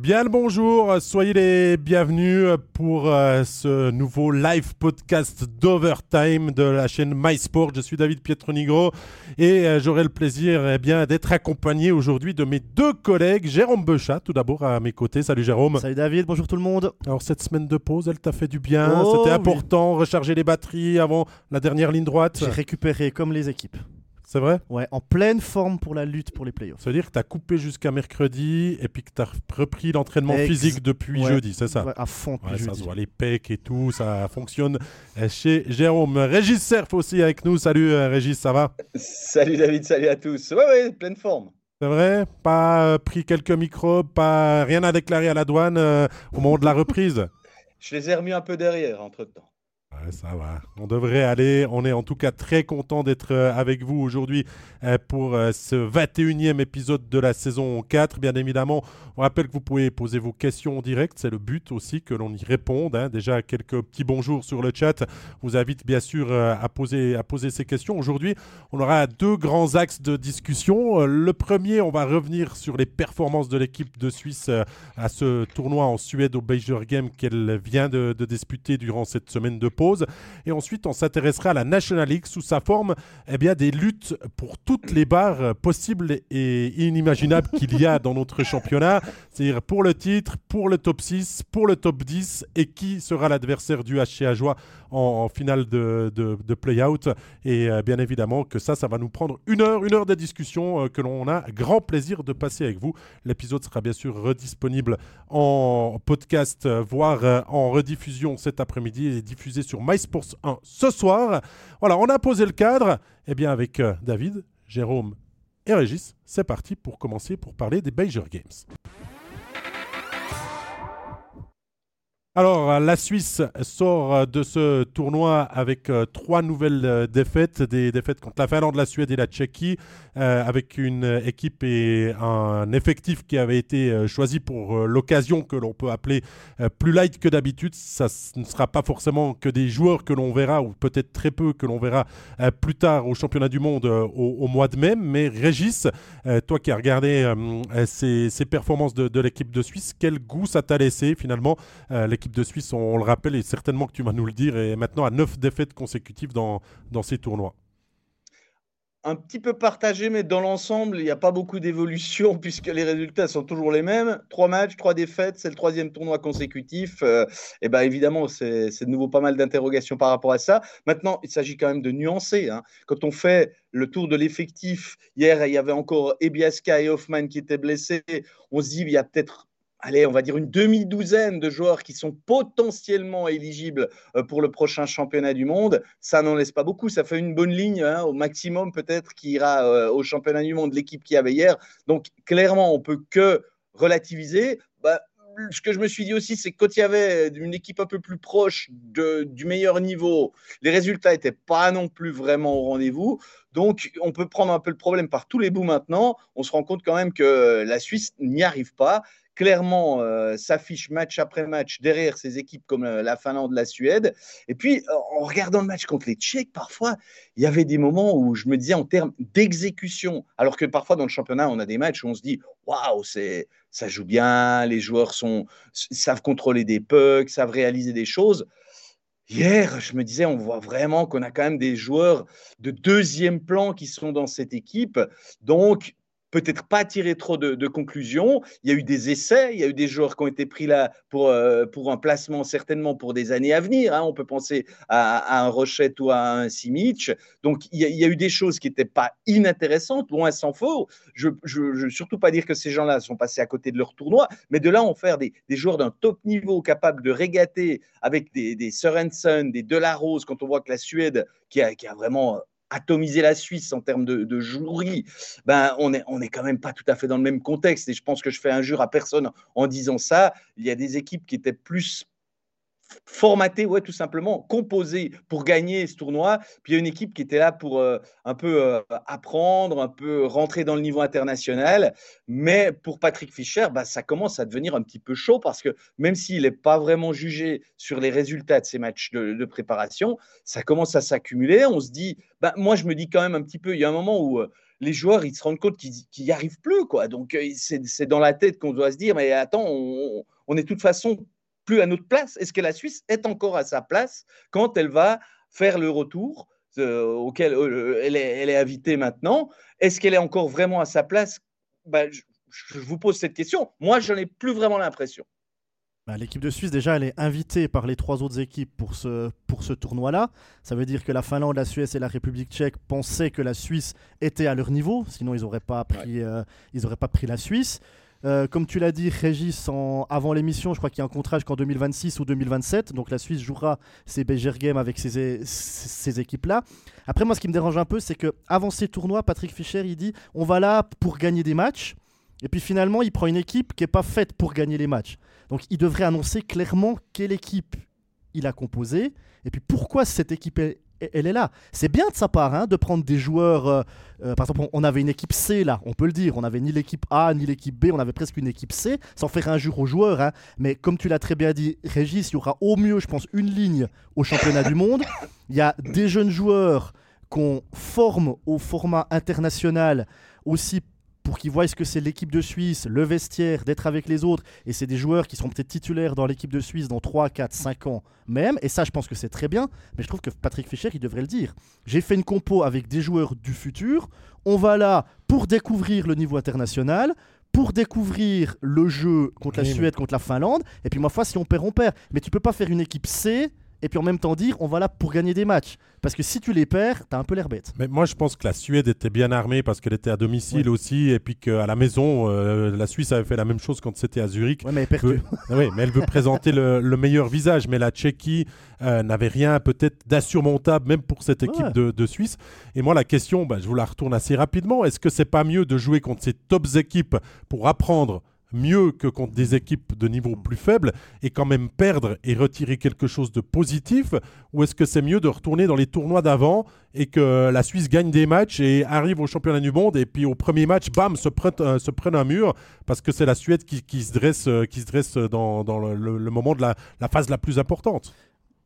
Bien le bonjour, soyez les bienvenus pour euh, ce nouveau live podcast d'Overtime de la chaîne MySport. Je suis David Pietronigro et euh, j'aurai le plaisir eh bien d'être accompagné aujourd'hui de mes deux collègues, Jérôme Bechat, tout d'abord à mes côtés. Salut Jérôme. Salut David, bonjour tout le monde. Alors cette semaine de pause, elle t'a fait du bien, Oh, c'était oui. important, recharger les batteries avant la dernière ligne droite. J'ai récupéré comme les équipes. C'est vrai? Ouais, en pleine forme pour la lutte pour les playoffs. Ça veut dire que tu as coupé jusqu'à mercredi et puis que tu as repris l'entraînement Ex- physique depuis Ouais. jeudi, c'est ça? Ouais, à fond depuis Ouais, ça se voit, les pecs et tout, ça fonctionne euh, chez Jérôme. Régis Cerf aussi avec nous. Salut euh, Régis, ça va? Salut David, salut à tous. Ouais, ouais, pleine forme. C'est vrai? Pas euh, pris quelques microbes, pas rien à déclarer à la douane euh, au moment de la reprise? Je les ai remis un peu derrière entre temps. Ouais, ça va. On devrait aller. On est en tout cas très content d'être euh, avec vous aujourd'hui euh, pour euh, ce 21e épisode de la saison 4. Bien évidemment, on rappelle que vous pouvez poser vos questions en direct. C'est le but aussi que l'on y réponde. hein. Déjà, quelques petits bonjours sur le chat. Je vous invite bien sûr à, poser, ces questions. Aujourd'hui, on aura deux grands axes de discussion. Le premier, on va revenir sur les performances de l'équipe de Suisse à ce tournoi en Suède au Beijing Game qu'elle vient de, de disputer durant cette semaine de pause. Et ensuite, on s'intéressera à la National League sous sa forme eh bien, des luttes pour toutes les barres possibles et inimaginables qu'il y a dans notre championnat. C'est-à-dire pour le titre, pour le top 6, pour le top 10 et qui sera l'adversaire du HC Ajoie en, finale de, de, play-out. Et euh, bien évidemment que ça, ça va nous prendre une heure, une heure de discussion euh, que l'on a grand plaisir de passer avec vous. L'épisode sera bien sûr redisponible en podcast, euh, voire en rediffusion cet après-midi et diffusé sur MySports 1 ce soir. Voilà, on a posé le cadre. Eh bien, avec euh, David, Jérôme et Régis, c'est parti pour commencer pour parler des Beijing Games. Alors, la Suisse sort de ce tournoi avec euh, trois nouvelles euh, défaites, des défaites contre la Finlande, la Suède et la Tchéquie, euh, avec une équipe et un effectif qui avait été choisi pour l'occasion que l'on peut appeler plus light que d'habitude. Ça ne sera pas forcément que des joueurs que l'on verra, ou peut-être très peu que l'on verra plus tard au championnat du monde au, mois de mai. Mais Régis, toi qui as regardé ces, ces performances de, de l'équipe de Suisse, quel goût ça t'a laissé finalement L'équipe de Suisse, on, le rappelle, et certainement que tu vas nous le dire, est maintenant à 9 défaites consécutives dans, dans ces tournois. Un petit peu partagé, mais dans l'ensemble, il n'y a pas beaucoup d'évolution puisque les résultats sont toujours les mêmes. Trois matchs, trois défaites, c'est le troisième tournoi consécutif. Euh, et ben évidemment, c'est de nouveau pas mal d'interrogations par rapport à ça. Maintenant, il s'agit quand même de nuancer. hein. Quand on fait le tour de l'effectif, hier, il y avait encore Ebiaska et Hoffman qui étaient blessés. On se dit, il y a peut-être allez, on va dire une demi-douzaine de joueurs qui sont potentiellement éligibles euh, pour le prochain championnat du monde. Ça n'en laisse pas beaucoup. Ça fait une bonne ligne hein, au maximum peut-être qui ira euh, au championnat du monde, l'équipe qui avait hier. Donc clairement, on peut que relativiser. Bah, ce que je me suis dit aussi, c'est que quand il y avait une équipe un peu plus proche du meilleur niveau, les résultats n'étaient pas non plus vraiment au rendez-vous. Donc, on peut prendre un peu le problème par tous les bouts maintenant. On se rend compte quand même que la Suisse n'y arrive pas clairement euh, s'affiche match après match derrière ces équipes comme euh, la Finlande, la Suède. Et puis, euh, en regardant le match contre les Tchèques, parfois, il y avait des moments où je me disais en termes d'exécution, alors que parfois dans le championnat, on a des matchs où on se dit waouh, ça joue bien, les joueurs sont, savent contrôler des pucks, savent réaliser des choses. Hier, je me disais, on voit vraiment qu'on a quand même des joueurs de deuxième plan qui sont dans cette équipe. Donc, peut-être pas tirer trop de, conclusions. Il y a eu des essais, il y a eu des joueurs qui ont été pris là pour, euh, pour un placement certainement pour des années à venir. Hein. On peut penser à, un Rochette ou à un Simic. Donc il y, a, eu des choses qui n'étaient pas inintéressantes, loin s'en faut. Je ne veux surtout pas dire que ces gens-là sont passés à côté de leur tournoi, mais de là en faire des, des joueurs d'un top niveau capables de régater avec des, des Sørensen, des Delarose, quand on voit que la Suède, qui a, qui a vraiment atomiser la Suisse en termes de, jouerie, ben on est, on est quand même pas tout à fait dans le même contexte. Et je pense que je fais injure à personne en disant ça. Il y a des équipes qui étaient plus formatées, ouais, tout simplement, composées pour gagner ce tournoi. Puis il y a une équipe qui était là pour euh, un peu euh, apprendre, un peu rentrer dans le niveau international. Mais pour Patrick Fischer, ben, ça commence à devenir un petit peu chaud parce que même s'il n'est pas vraiment jugé sur les résultats de ces matchs de, préparation, ça commence à s'accumuler. On se dit, ben, moi je me dis quand même un petit peu, il y a un moment où euh, les joueurs, ils se rendent compte qu'ils n'y arrivent plus. Quoi. Donc, c'est dans la tête qu'on doit se dire, mais attends, on, on est de toute façon plus à notre place. Est-ce que la Suisse est encore à sa place quand elle va faire le retour euh, auquel euh, elle, est, elle, est, invitée maintenant? Est-ce qu'elle est encore vraiment à sa place? Ben, je, je, vous pose cette question. Moi, je n'en ai plus vraiment l'impression. Bah, l'équipe de Suisse, déjà, elle est invitée par les trois autres équipes pour ce, pour ce tournoi-là. Ça veut dire que la Finlande, la Suisse et la République tchèque pensaient que la Suisse était à leur niveau, sinon ils n'auraient pas, pris, euh, pas pris la Suisse. Euh, comme tu l'as dit, Régis, avant l'émission, je crois qu'il y a un contrat jusqu'en 2026 ou 2027. Donc la Suisse jouera ses Beger Games avec ces, ces équipes-là. Après, moi, ce qui me dérange un peu, c'est que avant ces tournois, Patrick Fischer, il dit on va là pour gagner des matchs. Et puis finalement, il prend une équipe qui n'est pas faite pour gagner les matchs. Donc il devrait annoncer clairement quelle équipe il a composée et puis pourquoi cette équipe est, elle est là. C'est bien de sa part hein, de prendre des joueurs. Euh, euh, par exemple, on avait une équipe C là, on peut le dire. On avait ni l'équipe A ni l'équipe B, on avait presque une équipe C, sans faire injure aux joueurs. Hein. Mais comme tu l'as très bien dit, Régis, il y aura au mieux, je pense, une ligne au championnat du monde. Il y a des jeunes joueurs qu'on forme au format international aussi pour qu'ils voient ce que c'est l'équipe de Suisse, le vestiaire, d'être avec les autres. Et c'est des joueurs qui seront peut-être titulaires dans l'équipe de Suisse dans 3, 4, 5 ans même. Et ça, je pense que c'est très bien. Mais je trouve que Patrick Fischer, il devrait le dire. J'ai fait une compo avec des joueurs du futur. On va là pour découvrir le niveau international, pour découvrir le jeu contre la Suède, contre la Finlande. Et puis, ma foi, si on perd, on perd. Mais tu peux pas faire une équipe C et puis en même temps dire on va là pour gagner des matchs. Parce que si tu les perds, t'as un peu l'air bête. Mais moi je pense que la Suède était bien armée parce qu'elle était à domicile aussi et puis qu'à la maison, euh, la Suisse avait fait la même chose quand c'était à Zurich. Ouais, mais elle veut... oui, mais elle veut présenter le, meilleur visage. Mais la Tchéquie euh, n'avait rien peut-être d'insurmontable même pour cette équipe de, Suisse. Et moi la question, bah, je vous la retourne assez rapidement. Est-ce que c'est pas mieux de jouer contre ces tops équipes pour apprendre mieux que contre des équipes de niveau plus faible et quand même perdre et retirer quelque chose de positif Ou est-ce que c'est mieux de retourner dans les tournois d'avant et que la Suisse gagne des matchs et arrive au championnat du monde et puis au premier match, bam, se prenne, euh, se prenne un mur parce que c'est la Suède qui, se dresse, euh, qui se dresse dans, le, moment de la, la phase la plus importante.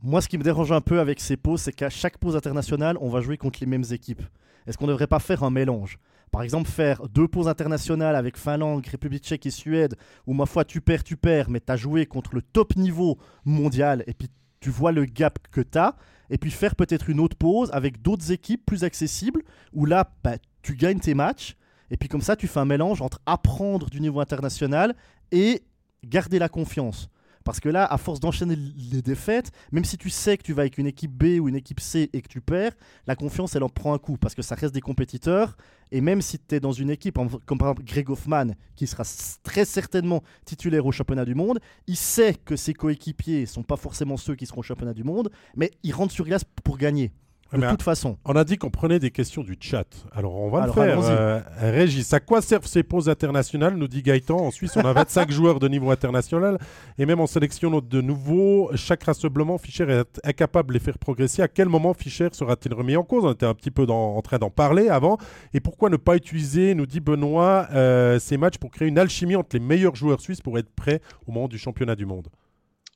Moi, ce qui me dérange un peu avec ces pauses, c'est qu'à chaque pause internationale, on va jouer contre les mêmes équipes. Est-ce qu'on ne devrait pas faire un mélange? Par exemple, faire deux pauses internationales avec Finlande, République tchèque et Suède, où ma foi tu perds, tu perds, mais tu as joué contre le top niveau mondial et puis tu vois le gap que tu as, et puis faire peut-être une autre pause avec d'autres équipes plus accessibles, où là bah, tu gagnes tes matchs, et puis comme ça tu fais un mélange entre apprendre du niveau international et garder la confiance. Parce que là, à force d'enchaîner les défaites, même si tu sais que tu vas avec une équipe B ou une équipe C et que tu perds, la confiance, elle en prend un coup. Parce que ça reste des compétiteurs. Et même si tu es dans une équipe, comme par exemple Greg Hoffman, qui sera très certainement titulaire au championnat du monde, il sait que ses coéquipiers ne sont pas forcément ceux qui seront au championnat du monde, mais il rentre sur glace pour gagner de toute façon. On a dit qu'on prenait des questions du chat. Alors on va le faire. Euh, Régis, à quoi servent ces pauses internationales Nous dit Gaëtan. En Suisse, on a 25 joueurs de niveau international. Et même en sélection de nouveaux, chaque rassemblement, Fischer est incapable de les faire progresser. À quel moment Fischer sera-t-il remis en cause? On était un petit peu en train d'en parler avant. Et pourquoi ne pas utiliser, nous dit Benoît, euh, ces matchs pour créer une alchimie entre les meilleurs joueurs suisses pour être prêts au moment du championnat du monde?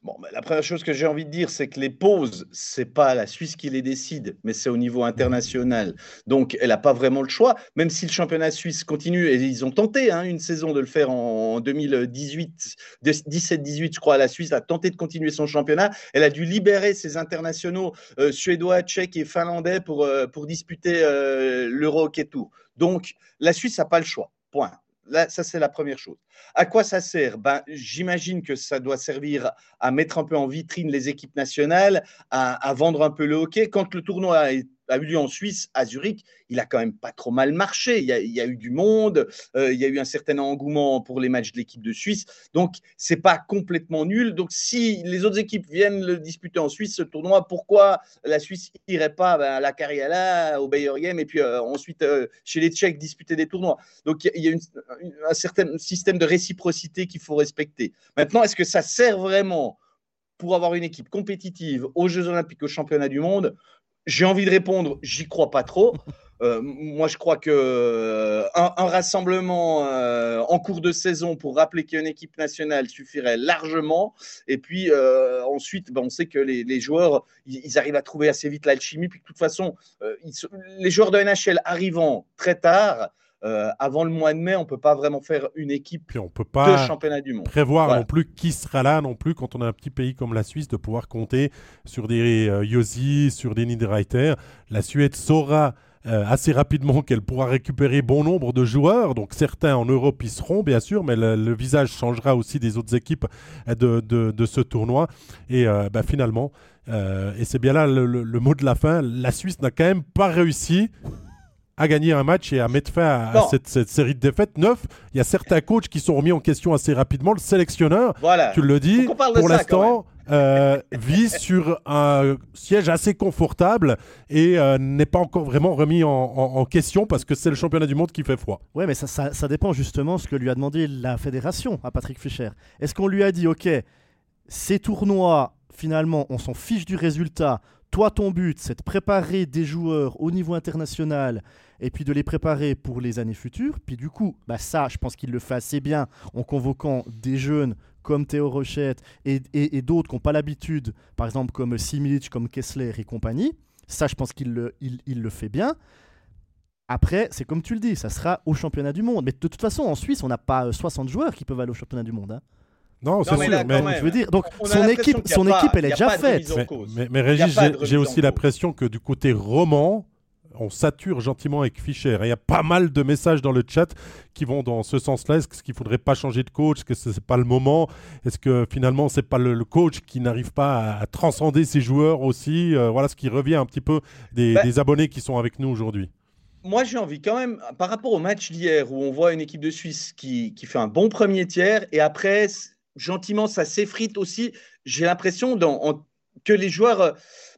Bon, la première chose que j'ai envie de dire, c'est que les pauses, c'est pas la Suisse qui les décide, mais c'est au niveau international. Donc, elle n'a pas vraiment le choix, même si le championnat suisse continue, et ils ont tenté hein, une saison de le faire en 2018, 17-18, je crois, la Suisse a tenté de continuer son championnat. Elle a dû libérer ses internationaux euh, suédois, tchèques et finlandais pour, euh, pour disputer euh, l'Euro Hockey Tour. Donc, la Suisse n'a pas le choix. Point. Là, ça, c'est la première chose. À quoi ça sert? Ben, J'imagine que ça doit servir à mettre un peu en vitrine les équipes nationales, à, à vendre un peu le hockey. Quand le tournoi est a eu lieu en Suisse, à Zurich, il a quand même pas trop mal marché. Il y a, eu du monde, euh, il y a eu un certain engouement pour les matchs de l'équipe de Suisse. Donc, c'est pas complètement nul. Donc, si les autres équipes viennent le disputer en Suisse, ce tournoi, pourquoi la Suisse irait pas ben, à la Carriala, au Bayer Game, et puis euh, ensuite euh, chez les Tchèques disputer des tournois? Donc, il y a un certain système de réciprocité qu'il faut respecter. Maintenant, est-ce que ça sert vraiment pour avoir une équipe compétitive aux Jeux Olympiques, aux Championnats du Monde? J'ai envie de répondre, j'y crois pas trop. euh, moi, je crois que euh, un, rassemblement euh, en cours de saison pour rappeler qu'il y a une équipe nationale suffirait largement. Et puis ensuite, ben, on sait que les, joueurs, ils, arrivent à trouver assez vite l'alchimie. Puis de toute façon, les joueurs de NHL arrivant très tard, avant le mois de mai, on peut pas vraiment faire une équipe Puis on peut pas de championnat du monde. Prévoir non plus qui sera là non plus quand on a un petit pays comme la Suisse de pouvoir compter sur des Yosi, sur des Niederreiter. La Suède saura euh, assez rapidement qu'elle pourra récupérer bon nombre de joueurs. Donc certains en Europe y seront, bien sûr, mais le, visage changera aussi des autres équipes euh, de, de, ce tournoi. Et euh, bah, finalement, et c'est bien là le, mot de la fin, la Suisse n'a quand même pas réussi à gagner un match et à mettre fin à, cette, série de défaites. Neuf, il y a certains coachs qui sont remis en question assez rapidement. Le sélectionneur, tu le dis, pour l'instant, euh, vit sur un siège assez confortable et euh, n'est pas encore vraiment remis en, question parce que c'est le championnat du monde qui fait froid. Ouais, mais ça, ça, dépend justement ce que lui a demandé la fédération à Patrick Fischer. Est-ce qu'on lui a dit, OK, ces tournois, finalement, on s'en fiche du résultat. Toi, ton but, c'est de préparer des joueurs au niveau international et puis de les préparer pour les années futures. Puis du coup, bah ça, je pense qu'il le fait assez bien en convoquant des jeunes comme Théo Rochette et, d'autres qui n'ont pas l'habitude, par exemple comme Simic, comme Kessler et compagnie. Ça, je pense qu'il le, fait bien. Après, c'est comme tu le dis, ça sera au championnat du monde. Mais de toute façon, en Suisse, on n'a pas 60 euh, joueurs qui peuvent aller au championnat du monde. Hein. Non, c'est sûr. Mais, je veux dire, donc son équipe, son équipe, elle est déjà faite. Mais, mais, Régis, j'ai aussi l'impression que du côté roman, on sature gentiment avec Fischer. Il y a pas mal de messages dans le chat qui vont dans ce sens-là. Est-ce qu'il ne faudrait pas changer de coach? Est-ce que ce n'est pas le moment? Est-ce que finalement, ce n'est pas le, coach qui n'arrive pas à, transcender ses joueurs aussi? Euh, Voilà ce qui revient un petit peu des, ben abonnés qui sont avec nous aujourd'hui. Moi, j'ai envie quand même, par rapport au match d'hier, où on voit une équipe de Suisse qui, qui fait un bon premier tiers, et après, gentiment, ça s'effrite aussi. J'ai l'impression que les joueurs euh,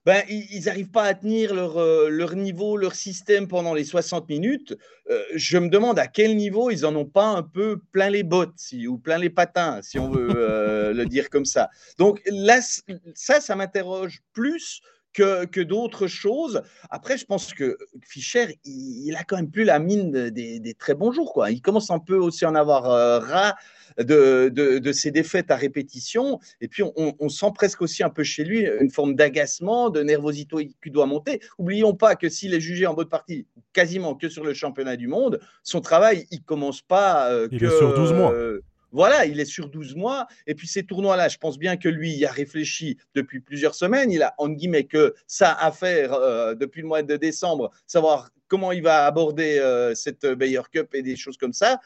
ben, ils n'arrivent pas à tenir leur, euh, leur, niveau, leur système pendant les 60 minutes. Euh, je me demande à quel niveau ils en ont pas un peu plein les bottes si, ou plein les patins, si on veut euh, le dire comme ça. Donc là, ça, ça m'interroge plus que, que d'autres choses. Après, je pense que Fischer, il, a quand même plus la mine des, très bons jours. Quoi. Il commence un peu aussi à en avoir ras de, de, ces défaites à répétition. Et puis, on, sent presque aussi un peu chez lui une forme d'agacement, de nervosité qui doit monter. Oublions pas que s'il est jugé en bonne partie quasiment que sur le championnat du monde, son travail, il commence pas euh, il Est sur 12 mois. Euh, voilà, il est sur 12 mois. Et puis ces tournois-là, je pense bien que lui, il a réfléchi depuis plusieurs semaines. Il a, en guillemets, que ça à faire euh, depuis le mois de décembre, savoir comment il va aborder cette Bayer Cup et des choses comme ça.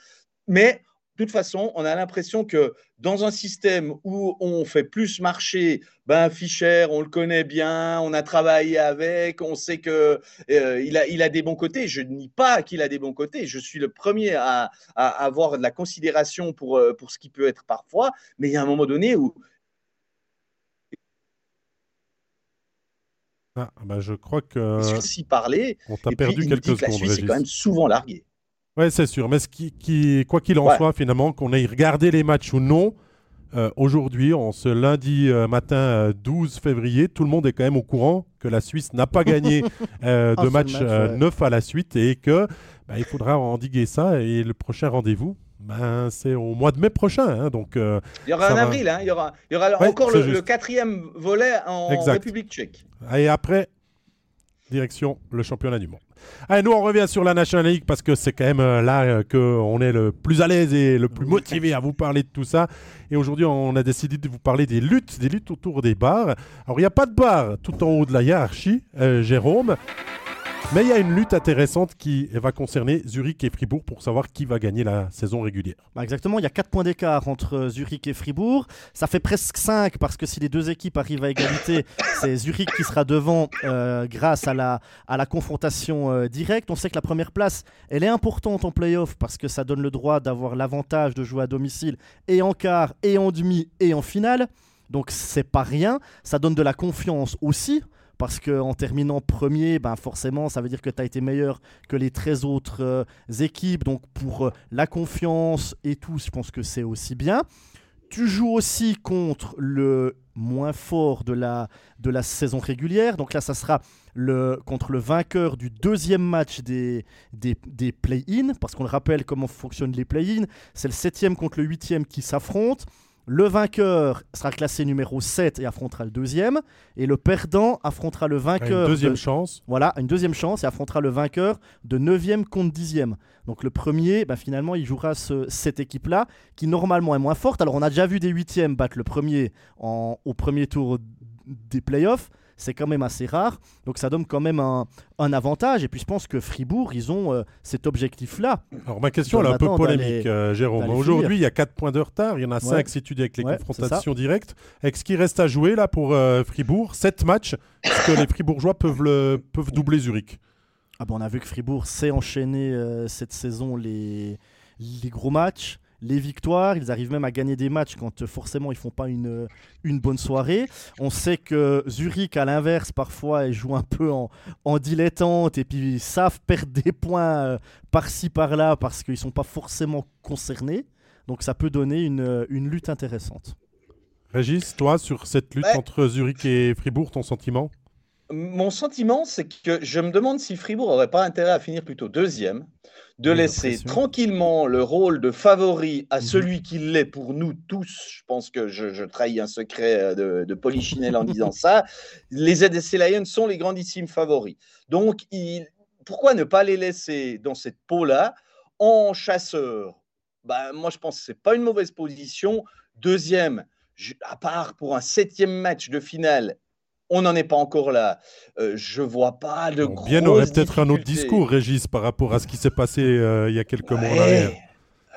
Mais toute façon, on a l'impression que dans un système où on fait plus marcher, ben Fischer, on le connaît bien, on a travaillé avec, on sait que euh, il, a, il a des bons côtés. Je ne nie pas qu'il a des bons côtés. Je suis le premier à, avoir de la considération pour, euh, pour ce qui peut être parfois, mais il y a un moment donné où ah, ben je crois que. Si parler. On t'a perdu quelques secondes. La Suisse est quand même souvent larguée. Oui, c'est sûr. Mais ce qui, quoi qu'il en soit, finalement, qu'on ait regardé les matchs ou non, euh, aujourd'hui, en ce lundi euh, matin 12 euh, février, tout le monde est quand même au courant que la Suisse n'a pas gagné de match, neuf à la suite et que bah, il faudra endiguer ça. Et le prochain rendez-vous, ben, c'est au mois de mai prochain. Hein, donc, il y aura un avril, hein, il y aura, il y aura encore le, quatrième volet en République tchèque. Et après, direction le championnat du monde. Allez, nous, on revient sur la National League parce que c'est quand même euh, là euh, qu'on est le plus à l'aise et le plus motivé à vous parler de tout ça. Et aujourd'hui, on a décidé de vous parler des luttes, des luttes autour des bars. Alors, il n'y a pas de bar tout en haut de la hiérarchie, euh, Jérôme. Mais il y a une lutte intéressante qui va concerner Zurich et Fribourg pour savoir qui va gagner la saison régulière. Bah, exactement, il y a 4 points d'écart entre Zurich et Fribourg. Ça fait presque 5 parce que si les deux équipes arrivent à égalité, c'est Zurich qui sera devant euh, grâce à la, à la confrontation euh, directe. On sait que la première place, elle est importante en playoff parce que ça donne le droit d'avoir l'avantage de jouer à domicile et en quart, et en demi, et en finale. Donc c'est pas rien. Ça donne de la confiance aussi parce qu'en terminant premier, ben forcément, ça veut dire que tu as été meilleur que les 13 autres euh, équipes. Donc pour euh, la confiance et tout, je pense que c'est aussi bien. Tu joues aussi contre le moins fort de la, de la saison régulière. Donc là, ça sera le, contre le vainqueur du deuxième match des, des, des play-in, parce qu'on le rappelle comment fonctionnent les play-in. C'est le septième contre le huitième qui s'affrontent. Le vainqueur sera classé numéro 7 et affrontera le deuxième. Et le perdant affrontera le vainqueur. Une deuxième de- chance. Voilà, une deuxième chance et affrontera le vainqueur de 9e contre 10e. Donc le premier, bah, finalement, il jouera ce- cette équipe-là, qui normalement est moins forte. Alors on a déjà vu des 8e battre le premier en- au premier tour des playoffs. C'est quand même assez rare. Donc ça donne quand même un, un avantage. Et puis je pense que Fribourg, ils ont euh, cet objectif-là. Alors ma question elle est un peu polémique, euh, Jérôme. Aujourd'hui, il y a 4 points de retard. Il y en a 5 Ouais. si tu dis avec les Ouais, confrontations directes. Avec ce qui reste à jouer là pour euh, Fribourg, 7 matchs, est-ce que les Fribourgeois peuvent, le, peuvent doubler Zurich? Ah bah, on a vu que Fribourg sait enchaîner euh, cette saison les, les gros matchs, les victoires. Ils arrivent même à gagner des matchs quand euh, forcément ils font pas une, une bonne soirée. On sait que Zurich, à l'inverse, parfois, ils jouent un peu en, en dilettante et puis ils savent perdre des points euh, par-ci par-là parce qu'ils sont pas forcément concernés. Donc ça peut donner une, euh, une lutte intéressante. Régis, toi, sur cette lutte Ouais. entre Zurich et Fribourg, ton sentiment? Mon sentiment, c'est que je me demande si Fribourg n'aurait pas intérêt à finir plutôt deuxième, de laisser tranquillement le rôle de favori à Mhm. celui qui l'est pour nous tous. Je pense que je, je trahis un secret euh, de, de Polichinelle en disant ça. Les ZSC Lions sont les grandissimes favoris. Donc, il- pourquoi ne pas les laisser dans cette peau-là en chasseur? Ben, Moi, je pense que ce n'est pas une mauvaise position. Deuxième, je- à part pour un septième match de finale, on n'en est pas encore là. Euh, je vois pas de Bon, Bien aurait peut-être un autre discours, Régis, par rapport à ce qui s'est passé euh, il y a quelques mois en arrière.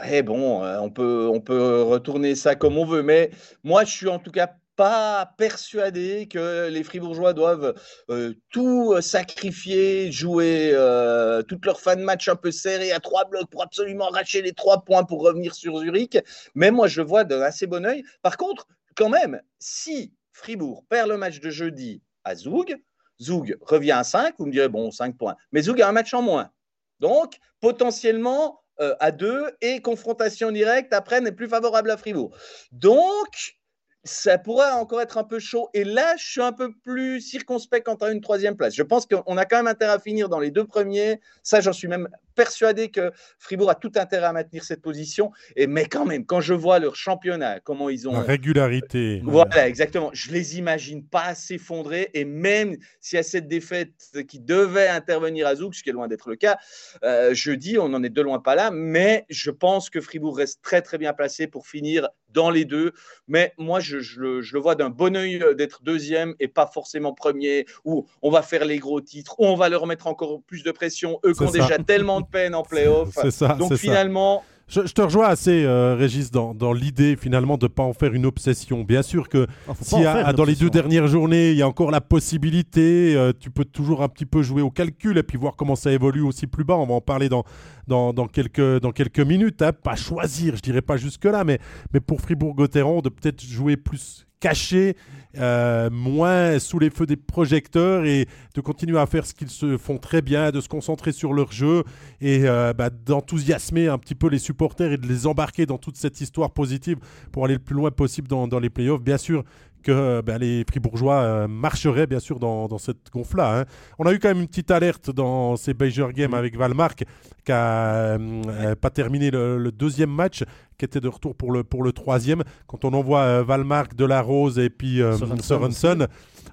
Ouais, bon, euh, on peut, on peut retourner ça comme on veut, mais moi, je suis en tout cas pas persuadé que les Fribourgeois doivent euh, tout sacrifier, jouer euh, toute leur fin de match un peu serrée à trois blocs pour absolument arracher les trois points pour revenir sur Zurich. Mais moi, je vois d'un assez bon œil. Par contre, quand même, si Fribourg perd le match de jeudi à Zoug, Zoug revient à 5, vous me direz, bon, 5 points. Mais Zoug a un match en moins. Donc, potentiellement euh, à 2 et confrontation directe après n'est plus favorable à Fribourg. Donc, ça pourrait encore être un peu chaud. Et là, je suis un peu plus circonspect quant à une troisième place. Je pense qu'on a quand même intérêt à finir dans les deux premiers. Ça, j'en suis même persuadé que Fribourg a tout intérêt à maintenir cette position. Et, mais quand même, quand je vois leur championnat, comment ils ont. La régularité. Voilà, exactement. Je les imagine pas s'effondrer. Et même s'il y a cette défaite qui devait intervenir à Zouk, ce qui est loin d'être le cas, euh, jeudi, on n'en est de loin pas là. Mais je pense que Fribourg reste très, très bien placé pour finir dans les deux. Mais moi, je, je le, je le vois d'un bon oeil d'être deuxième et pas forcément premier, où on va faire les gros titres, où on va leur mettre encore plus de pression, eux qui ont ça. déjà tellement de peine en playoff. C'est ça. Donc ça. finalement, Je, je te rejoins assez, euh, Régis, dans, dans l'idée finalement de ne pas en faire une obsession. Bien sûr que Ah, si dans les deux obsession. dernières journées, il y a encore la possibilité, euh, tu peux toujours un petit peu jouer au calcul et puis voir comment ça évolue aussi plus bas. On va en parler dans, dans, dans quelques, dans quelques minutes. hein. Pas choisir, je dirais pas jusque-là, mais, mais pour Fribourg-Gotteron, de peut-être jouer plus caché, euh, moins sous les feux des projecteurs et de continuer à faire ce qu'ils se font très bien, de se concentrer sur leur jeu et euh, bah, d'enthousiasmer un petit peu les supporters et de les embarquer dans toute cette histoire positive pour aller le plus loin possible dans les playoffs. Bien sûr que euh, bah, les Fribourgeois euh, marcheraient bien sûr dans, dans cette gonfle-là. hein. On a eu quand même une petite alerte dans ces Beijing Games avec Valmark qui a euh, pas terminé le, le deuxième match, qui était de retour pour le, pour le troisième. Quand on envoie euh, Valmark, Delarose et puis euh, Sorensen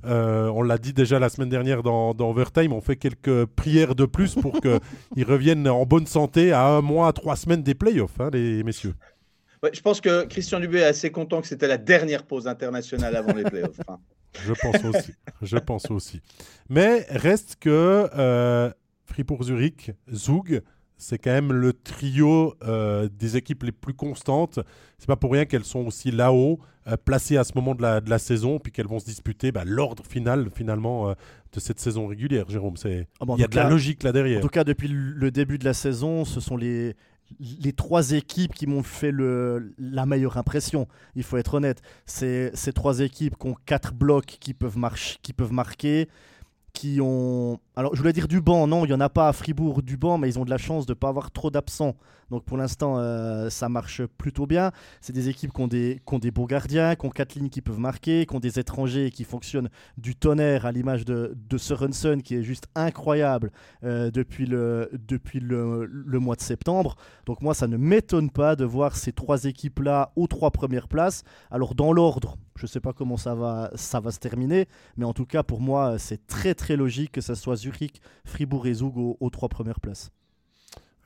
on l'a dit déjà la semaine dernière dans, dans Overtime, on fait quelques prières de plus pour qu'ils reviennent en bonne santé à un mois, trois semaines des playoffs, hein, les messieurs. Ouais, je pense que Christian Dubé est assez content que c'était la dernière pause internationale avant les playoffs. hein. Je pense aussi. Je pense aussi. Mais reste que euh, Fribourg-Zurich, Zug, c'est quand même le trio euh, des équipes les plus constantes. C'est pas pour rien qu'elles sont aussi là-haut, euh, placées à ce moment de la, de la saison, puis qu'elles vont se disputer bah, l'ordre final finalement euh, de cette saison régulière. Jérôme, c'est Ah bah, en il y a de la logique là En derrière. tout cas, depuis le début de la saison, ce sont les, les trois équipes qui m'ont fait le, la meilleure impression. Il faut être honnête. C'est ces trois équipes qui ont quatre blocs qui peuvent, marcher, qui peuvent marquer. Qui ont. Alors, je voulais dire du banc, non, il n'y en a pas à Fribourg du banc, mais ils ont de la chance de ne pas avoir trop d'absents. Donc, pour l'instant, euh, ça marche plutôt bien. C'est des équipes qui ont des, qui ont des beaux gardiens, qui ont quatre lignes qui peuvent marquer, qui ont des étrangers qui fonctionnent du tonnerre à l'image de, de Sorensen, qui est juste incroyable euh, depuis, le, depuis le, le, mois de septembre. Donc, moi, ça ne m'étonne pas de voir ces trois équipes-là aux trois premières places. Alors, dans l'ordre, je ne sais pas comment ça va, ça va se terminer, mais en tout cas, pour moi, c'est très très logique que ce soit Zurich, Fribourg et Zug aux, trois premières places.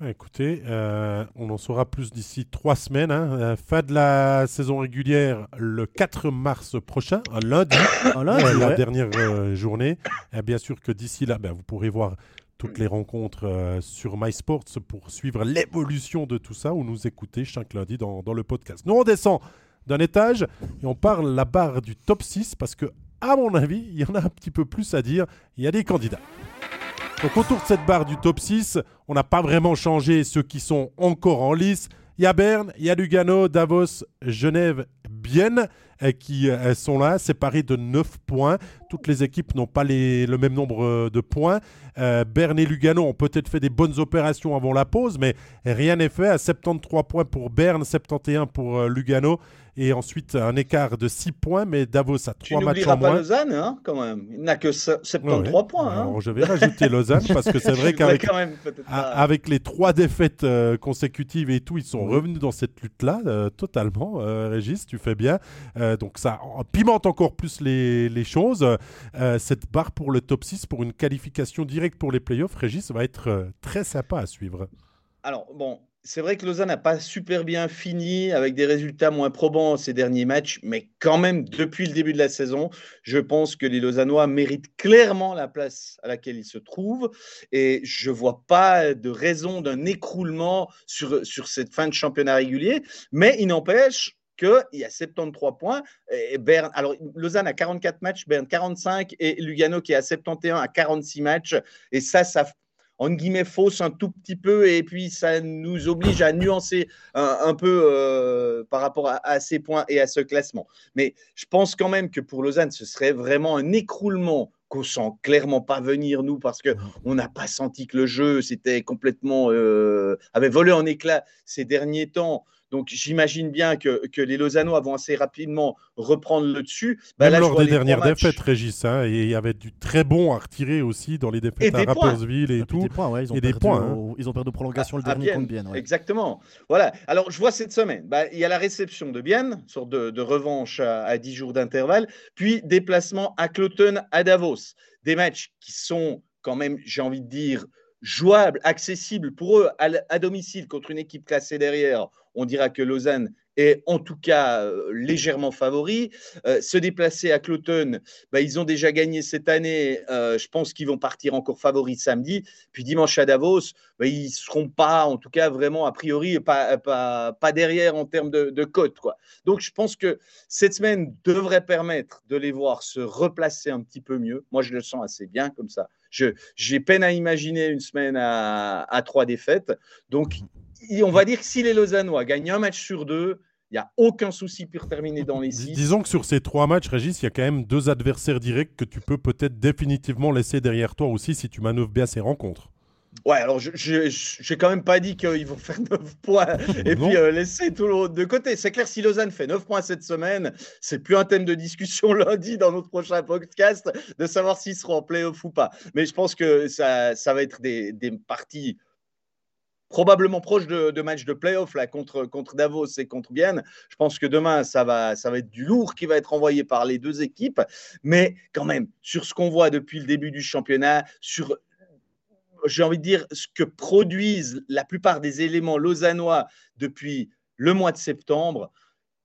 Écoutez, euh, on en saura plus d'ici trois semaines. Hein. Euh, fin de la saison régulière le 4 mars prochain, un lundi, la dernière euh, journée. Et bien sûr que d'ici là, ben, vous pourrez voir toutes les rencontres sur MySports pour suivre l'évolution de tout ça ou nous écouter chaque lundi dans, dans le podcast. Nous, on descend d'un étage et on parle la barre du top 6 parce que, à mon avis, il y en a un petit peu plus à dire. Il y a des candidats. Donc autour de cette barre du top 6, on n'a pas vraiment changé ceux qui sont encore en lice. Il y a Berne, il y a Lugano, Davos, Genève, Bienne euh, qui euh, sont là, séparés de 9 points. Toutes les équipes n'ont pas le même nombre euh, de points. Berne et Lugano ont peut-être fait des bonnes opérations avant la pause, mais rien n'est fait. À 73 points pour Berne, 71 pour Lugano et ensuite un écart de 6 points, mais Davos a 3 matchs en moins. pas Lausanne, hein, quand même. Il n'a que 73 points. Hein. Alors, je vais rajouter Lausanne parce que c'est vrai qu'avec avec les 3 défaites euh, consécutives et tout, ils sont revenus dans cette lutte-là euh, totalement. Euh, Régis, tu fais bien. donc ça pimente encore plus les, les choses. cette barre pour le top 6, pour une qualification directe pour les playoffs, Régis, va être très sympa à suivre. Alors, bon, c'est vrai que Lausanne n'a pas super bien fini avec des résultats moins probants ces derniers matchs, mais quand même, depuis le début de la saison, je pense que les Lausannois méritent clairement la place à laquelle ils se trouvent. Et je ne vois pas de raison d'un écroulement sur, sur cette fin de championnat régulier. Mais il n'empêche qu'il y a 73 points. Et Berne, alors, Lausanne a 44 matchs, Berne 45 et Lugano qui est à 71 à 46 matchs. Et ça, ça en guillemets, fausse un tout petit peu et puis ça nous oblige à nuancer un, peu euh, par rapport à, ces points et à ce classement. Mais je pense quand même que pour Lausanne, ce serait vraiment un écroulement qu'on sent clairement pas venir nous parce que on n'a pas senti que le jeu s'était complètement euh, avait volé en éclats ces derniers temps. Donc j'imagine bien que, que, les Lausannois vont assez rapidement reprendre le dessus. Bah, Même lors des dernières défaites, Régis, hein, et il y avait du très bon à retirer aussi dans les défaites à Rappersville et, tout. Des points, ils ont et des points. Hein. Ils ont perdu de prolongation le dernier contre Bienne. Exactement. Voilà. Alors je vois cette semaine, bah, il y a la réception de Bienne, sorte de, de revanche à, à 10 jours d'intervalle, puis déplacement à Cloton, à Davos. Des matchs qui sont quand même, j'ai envie de dire, jouable, accessible pour eux à, domicile contre une équipe classée derrière, on dira que Lausanne est en tout cas euh, légèrement favori. Euh, se déplacer à Cloton, bah, ils ont déjà gagné cette année. Euh, je pense qu'ils vont partir encore favoris samedi. Puis dimanche à Davos, bah, ils ne seront pas, en tout cas vraiment a priori, pas, derrière en termes de, de cote. Quoi. Donc je pense que cette semaine devrait permettre de les voir se replacer un petit peu mieux. Moi, je le sens assez bien comme ça. J'ai peine à imaginer une semaine à, trois défaites. Donc, on va dire que si les Lausannois gagnent un match sur deux, il n'y a aucun souci pour terminer dans les six. Disons que sur ces trois matchs, Régis, il y a quand même deux adversaires directs que tu peux peut-être définitivement laisser derrière toi aussi si tu manœuvres bien ces rencontres. Ouais, alors je n'ai quand même pas dit qu'ils vont faire 9 points et puis euh, laisser tout l'autre de côté. C'est clair, si Lausanne fait 9 points cette semaine, c'est plus un thème de discussion lundi dans notre prochain podcast de savoir s'ils seront en playoff ou pas. Mais je pense que ça, ça va être des, des parties probablement proches de, de matchs de playoff là, contre, contre Davos et contre Bienne. Je pense que demain, ça va, ça va être du lourd qui va être envoyé par les deux équipes. Mais quand même, sur ce qu'on voit depuis le début du championnat, sur j'ai envie de dire, ce que produisent la plupart des éléments lausannois depuis le mois de septembre,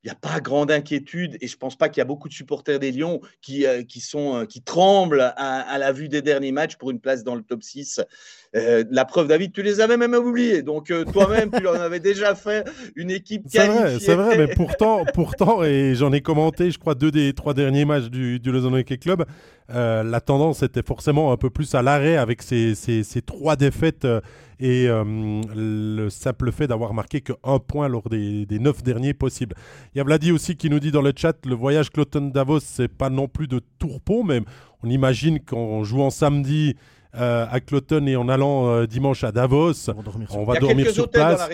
il n'y a pas grande inquiétude et je ne pense pas qu'il y a beaucoup de supporters des Lions qui, euh, qui, sont, euh, qui tremblent à, la vue des derniers matchs pour une place dans le top 6. Euh, la preuve, David, tu les avais même oubliés. Donc toi-même, tu en avais déjà fait une équipe qualifiée. C'est vrai, mais pourtant, pourtant et j'en ai commenté, je crois, deux des trois derniers matchs du, du Lausanne Hockey Club, euh, la tendance était forcément un peu plus à l'arrêt avec ces, trois défaites euh, et euh, le simple fait d'avoir marqué qu'un point lors des, neuf derniers possibles. Il y a Vladi aussi qui nous dit dans le chat le voyage Cloton-Davos, c'est pas non plus de tourpeau, mais on imagine qu'en jouant samedi. à Cloton et en allant dimanche à Davos, on va dormir sur, place.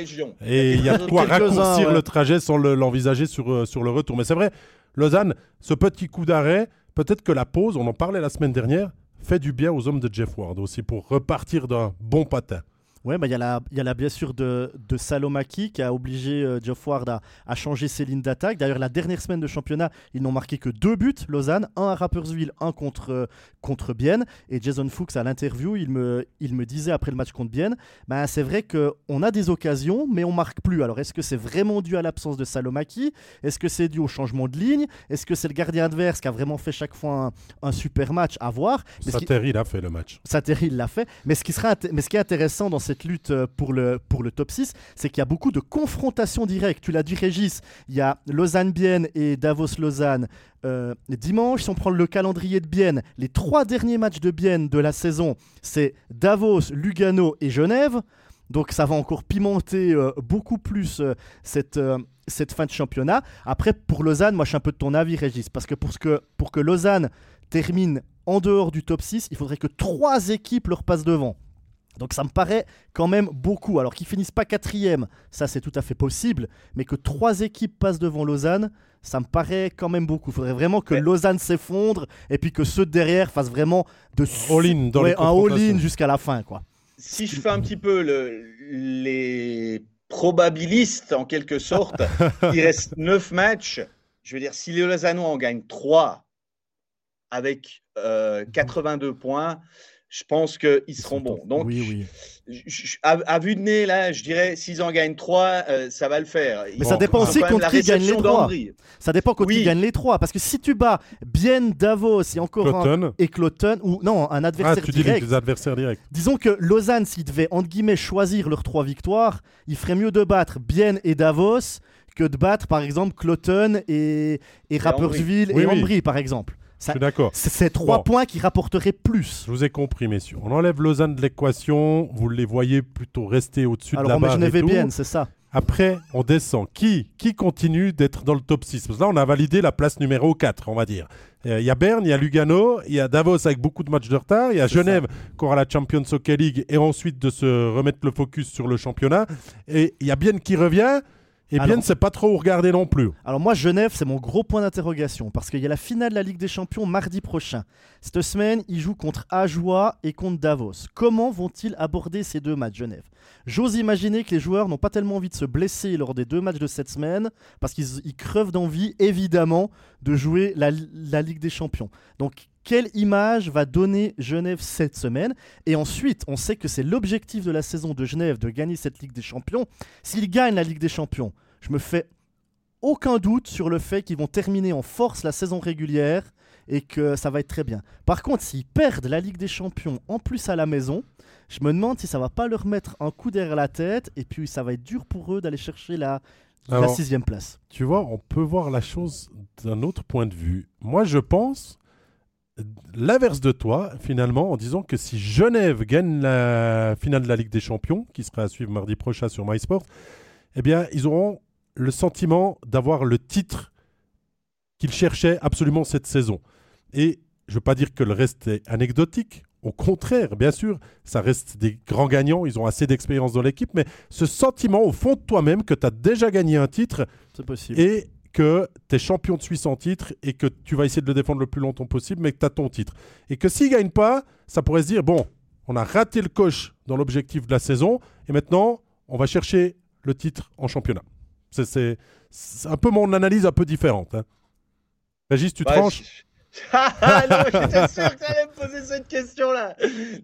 Et il y a de quoi raccourcir le trajet sans l'envisager sur, sur le retour. Mais c'est vrai, Lausanne, ce petit coup d'arrêt, peut-être que la pause, on en parlait la semaine dernière, fait du bien aux hommes de Jeff Ward aussi pour repartir d'un bon patin. Oui, bah, il y, y, a la blessure de, de Salomaki qui a obligé euh, Geoff Ward à, à, changer ses lignes d'attaque. D'ailleurs, la dernière semaine de championnat, ils n'ont marqué que deux buts, Lausanne, un à Rapperswil, un contre, euh, contre Bienne. Et Jason Fuchs, à l'interview, il me, il me disait après le match contre Bienne, bah, c'est vrai qu'on a des occasions, mais on marque plus. Alors, est-ce que c'est vraiment dû à l'absence de Salomaki? Est-ce que c'est dû au changement de ligne? Est-ce que c'est le gardien adverse qui a vraiment fait chaque fois un, super match? À voir Sateri l'a fait le match. Sateri l'a fait. Mais ce, qui sera, mais ce qui est intéressant dans cette lutte euh, pour le, pour le top 6, c'est qu'il y a beaucoup de confrontations directes. Tu l'as dit, Régis, il y a Lausanne-Bienne et Davos-Lausanne. Euh, dimanche, si on prend le calendrier de Bienne, les trois derniers matchs de Bienne de la saison, c'est Davos, Lugano et Genève. Donc ça va encore pimenter euh, beaucoup plus cette, cette fin de championnat. Après, pour Lausanne, moi je suis un peu de ton avis, Régis, parce que pour, ce que, pour que Lausanne termine en dehors du top 6, il faudrait que trois équipes leur passent devant. Donc ça me paraît quand même beaucoup. Alors qu'ils finissent pas quatrième, ça c'est tout à fait possible, mais que trois équipes passent devant Lausanne, ça me paraît quand même beaucoup. Il faudrait vraiment que Lausanne s'effondre et puis que ceux derrière fassent vraiment de all-in dans un all-in jusqu'à la fin, quoi. Si je fais un petit peu le, les probabilistes en quelque sorte, il reste neuf matchs. Je veux dire, si les Lausannois en gagnent trois avec 82 euh, points, je pense qu'ils seront bons. Donc, oui, oui. à, vue de nez, là, je dirais, s'ils en gagnent trois, euh, ça va le faire. Mais ça dépend aussi contre qui gagne les trois. Ça dépend contre qui gagne les trois. Parce que si tu bats bien Davos et encore un, et Cloton, ou non, un adversaire ah, tu direct. Dis les adversaires directs. Disons que Lausanne, s'ils devaient, entre guillemets, choisir leurs trois victoires, il ferait mieux de battre Bien et Davos que de battre, par exemple, Cloton et, et, Rapperswil et Ambry, par exemple. Je suis d'accord. C'est trois points qui rapporteraient plus. Je vous ai compris, messieurs. On enlève Lausanne de l'équation. Vous les voyez plutôt rester au-dessus de la barre. Alors, on bien, c'est ça. Après, on descend. Qui Qui continue d'être dans le top 6 Parce que là, on a validé la place numéro 4, on va dire. Euh, il y a Berne, il y a Lugano, il y a Davos avec beaucoup de matchs de retard, il y a Genève qui aura la Champions Hockey League et ensuite de se remettre le focus sur le championnat. Et il y a Bienne qui revient. Et bien, ne sait pas trop où regarder non plus. Alors moi, Genève, c'est mon gros point d'interrogation parce qu'il y a la finale de la Ligue des Champions mardi prochain. Cette semaine, ils jouent contre Ajoie et contre Davos. Comment vont-ils aborder ces deux matchs, Genève? J'ose imaginer que les joueurs n'ont pas tellement envie de se blesser lors des deux matchs de cette semaine parce qu'ils crevent d'envie, évidemment, de jouer la, la Ligue des Champions. Donc quelle image va donner Genève cette semaine Et ensuite, on sait que c'est l'objectif de la saison de Genève de gagner cette Ligue des Champions. S'ils gagnent la Ligue des Champions, je me fais aucun doute sur le fait qu'ils vont terminer en force la saison régulière et que ça va être très bien. Par contre, s'ils perdent la Ligue des Champions en plus à la maison, je me demande si ça va pas leur mettre un coup derrière la tête et puis ça va être dur pour eux d'aller chercher la, la sixième place. Tu vois, on peut voir la chose d'un autre point de vue. Moi, je pense l'inverse de toi, finalement, en disant que si Genève gagne la finale de la Ligue des Champions, qui sera à suivre mardi prochain sur MySport, eh bien, ils auront le sentiment d'avoir le titre qu'ils cherchaient absolument cette saison. Et je ne veux pas dire que le reste est anecdotique. Au contraire, bien sûr, ça reste des grands gagnants, ils ont assez d'expérience dans l'équipe, mais ce sentiment au fond de toi-même que tu as déjà gagné un titre, c'est possible. Et que tu es champion de Suisse en titre et que tu vas essayer de le défendre le plus longtemps possible, mais que tu as ton titre. Et que s'il ne gagne pas, ça pourrait se dire bon, on a raté le coche dans l'objectif de la saison et maintenant, on va chercher le titre en championnat. C'est un peu mon analyse un peu différente. Hein. Régis, tu tranches? ah non, j'étais sûr que tu allais me poser cette question-là.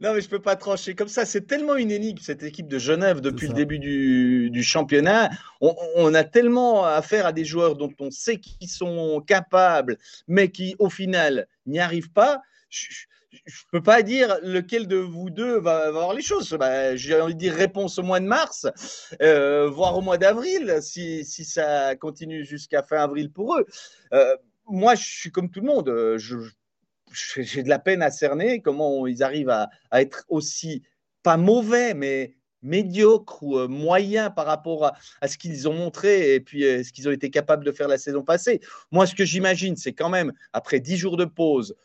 Non, mais je peux pas trancher comme ça. C'est tellement une énigme, cette équipe de Genève, depuis le début du, championnat. On, a tellement affaire à des joueurs dont on sait qu'ils sont capables, mais qui, au final, n'y arrivent pas. Je, ne peux pas dire lequel de vous deux va, avoir les choses. Bah, j'ai envie de dire réponse au mois de mars, euh, voire au mois d'avril, si, si, ça continue jusqu'à fin avril pour eux. Euh, moi, je suis comme tout le monde. Euh, j'ai de la peine à cerner comment ils arrivent à, être aussi, pas mauvais, mais médiocres ou euh, moyens par rapport à, ce qu'ils ont montré et puis ce qu'ils ont été capables de faire la saison passée. Moi, ce que j'imagine, c'est quand même, après dix jours de pause,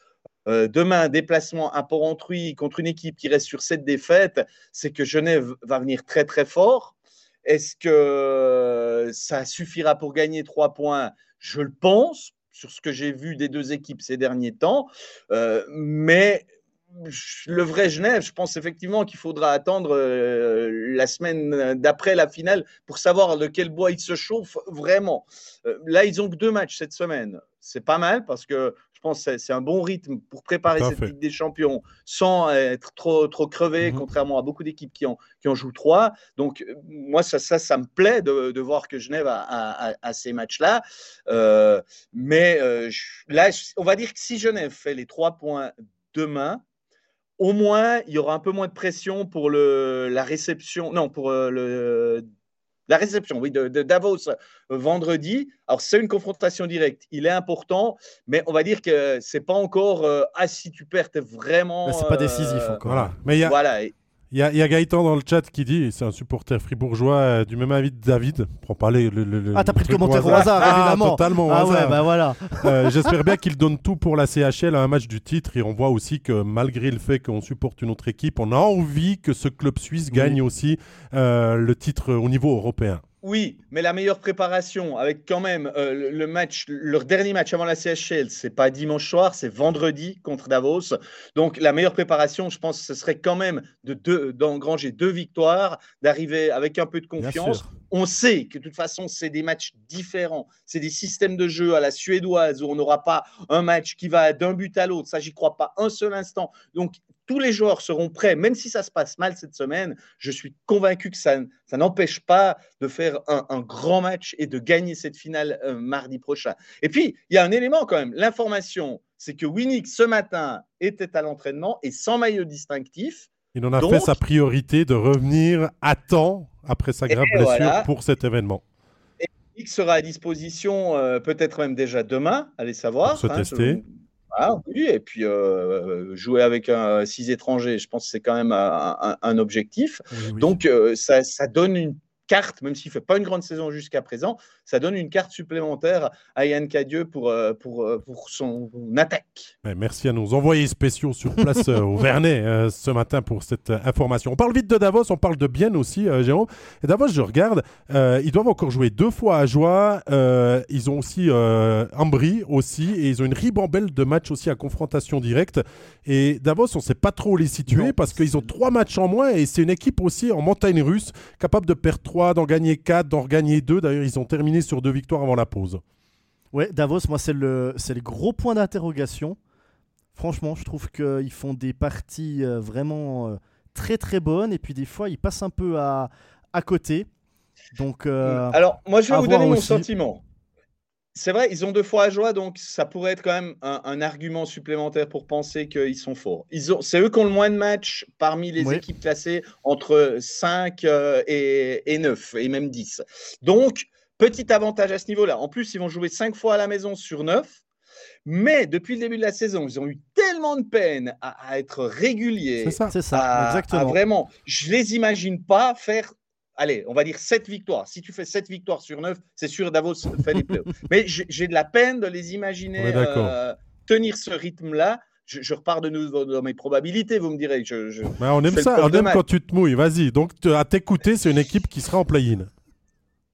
demain, déplacement à Port-Entruy contre une équipe qui reste sur cette défaite, c'est que Genève va venir très très fort. Est-ce que ça suffira pour gagner trois points? Je le pense, sur ce que j'ai vu des deux équipes ces derniers temps. Euh, mais le vrai Genève, je pense effectivement qu'il faudra attendre euh, la semaine d'après la finale pour savoir de quel bois ils se chauffent vraiment. Euh, là, ils ont que deux matchs cette semaine. C'est pas mal parce que je pense que c'est un bon rythme pour préparer cette Ligue des Champions sans être trop, trop crevé, mhm. contrairement à beaucoup d'équipes qui en, qui en jouent trois. Donc, euh, moi, ça, ça, ça me plaît de, de voir que Genève a, a, ces matchs-là. Euh, mais euh, là, on va dire que si Genève fait les trois points demain, au moins, il y aura un peu moins de pression pour le, la réception, non, pour le la réception, oui, de, Davos euh, vendredi. Alors, c'est une confrontation directe. Il est important, mais on va dire que c'est pas encore. Euh, ah, si tu perds, es vraiment. c'est pas décisif euh, encore. Voilà. Mais il y a, voilà. Il y, a, Gaëtan dans le chat qui dit, c'est un supporter fribourgeois euh, du même avis de David. Prends pas le, le, ah, t'as pris le commentaire au hasard, ah, évidemment. Totalement au ah, hasard. Ouais, bah voilà. Euh, j'espère bien qu'il donne tout pour la CHL à un match du titre. Et on voit aussi que malgré le fait qu'on supporte une autre équipe, on a envie que ce club suisse gagne aussi euh, le titre au niveau européen. Oui, mais la meilleure préparation, avec quand même euh, le match, leur dernier match avant la CHL, c'est pas dimanche soir, c'est vendredi contre Davos. Donc la meilleure préparation, je pense, ce serait quand même de d'engranger deux victoires, d'arriver avec un peu de confiance. On sait que de toute façon, c'est des matchs différents. C'est des systèmes de jeu à la suédoise où on n'aura pas un match qui va d'un but à l'autre. Ça, j'y crois pas un seul instant. Donc, tous les joueurs seront prêts, même si ça se passe mal cette semaine. Je suis convaincu que ça, ça n'empêche pas de faire un, grand match et de gagner cette finale euh, mardi prochain. Et puis, il y a un élément quand même. L'information, c'est que Winnick, ce matin, était à l'entraînement et sans maillot distinctif. Il en a fait sa priorité de revenir à temps après sa grave blessure pour cet événement. Et Winnick sera à disposition euh, peut-être même déjà demain, allez savoir. Pour se hein, tester. Ah oui, et puis euh, jouer avec un, six étrangers, je pense que c'est quand même un, objectif. Donc euh, ça, ça, donne une carte, même s'il ne fait pas une grande saison jusqu'à présent, ça donne une carte supplémentaire à Yann Cadieux pour, euh, pour, euh, pour son attaque. merci à nos envoyés spéciaux sur place euh, au Vernet ce matin pour cette information. On parle vite de Davos, on parle de Bienne aussi, Jérôme. Et Davos, je regarde, ils doivent encore jouer deux fois à Joie. ils ont aussi Ambry aussi, et ils ont une ribambelle de matchs aussi à confrontation directe. Et Davos, on ne sait pas trop les situer parce qu'ils ont trois matchs en moins et c'est une équipe aussi en montagne russe capable de perdre trois d'en gagner 4, d'en gagner 2. D'ailleurs, ils ont terminé sur deux victoires avant la pause. Ouais, Davos, moi, c'est le, c'est le gros point d'interrogation. Franchement, je trouve qu'ils font des parties euh, vraiment euh, très très bonnes et puis des fois, ils passent un peu à, à côté. Donc, euh, Alors, moi, je vais vous donner mon sentiment. C'est vrai, ils ont deux fois à joie, donc ça pourrait être quand même un, argument supplémentaire pour penser qu'ils sont forts. C'est eux qui ont le moins de matchs parmi les équipes classées entre 5 euh, et, 9, et même 10. Donc, petit avantage à ce niveau-là. En plus, ils vont jouer 5 fois à la maison sur 9. Mais depuis le début de la saison, ils ont eu tellement de peine à, être réguliers. C'est ça, c'est ça, exactement. vraiment, je les imagine pas faire allez, on va dire 7 victoires. Si tu fais 7 victoires sur 9, c'est sûr Davos fait les playoffs. Mais j'ai de la peine de les imaginer euh, tenir ce rythme-là. Je, repars de nouveau dans mes probabilités, vous me direz. Je, on aime ça, on aime quand tu te mouilles. Vas-y. Donc, à t'écouter, c'est une équipe qui sera en play-in.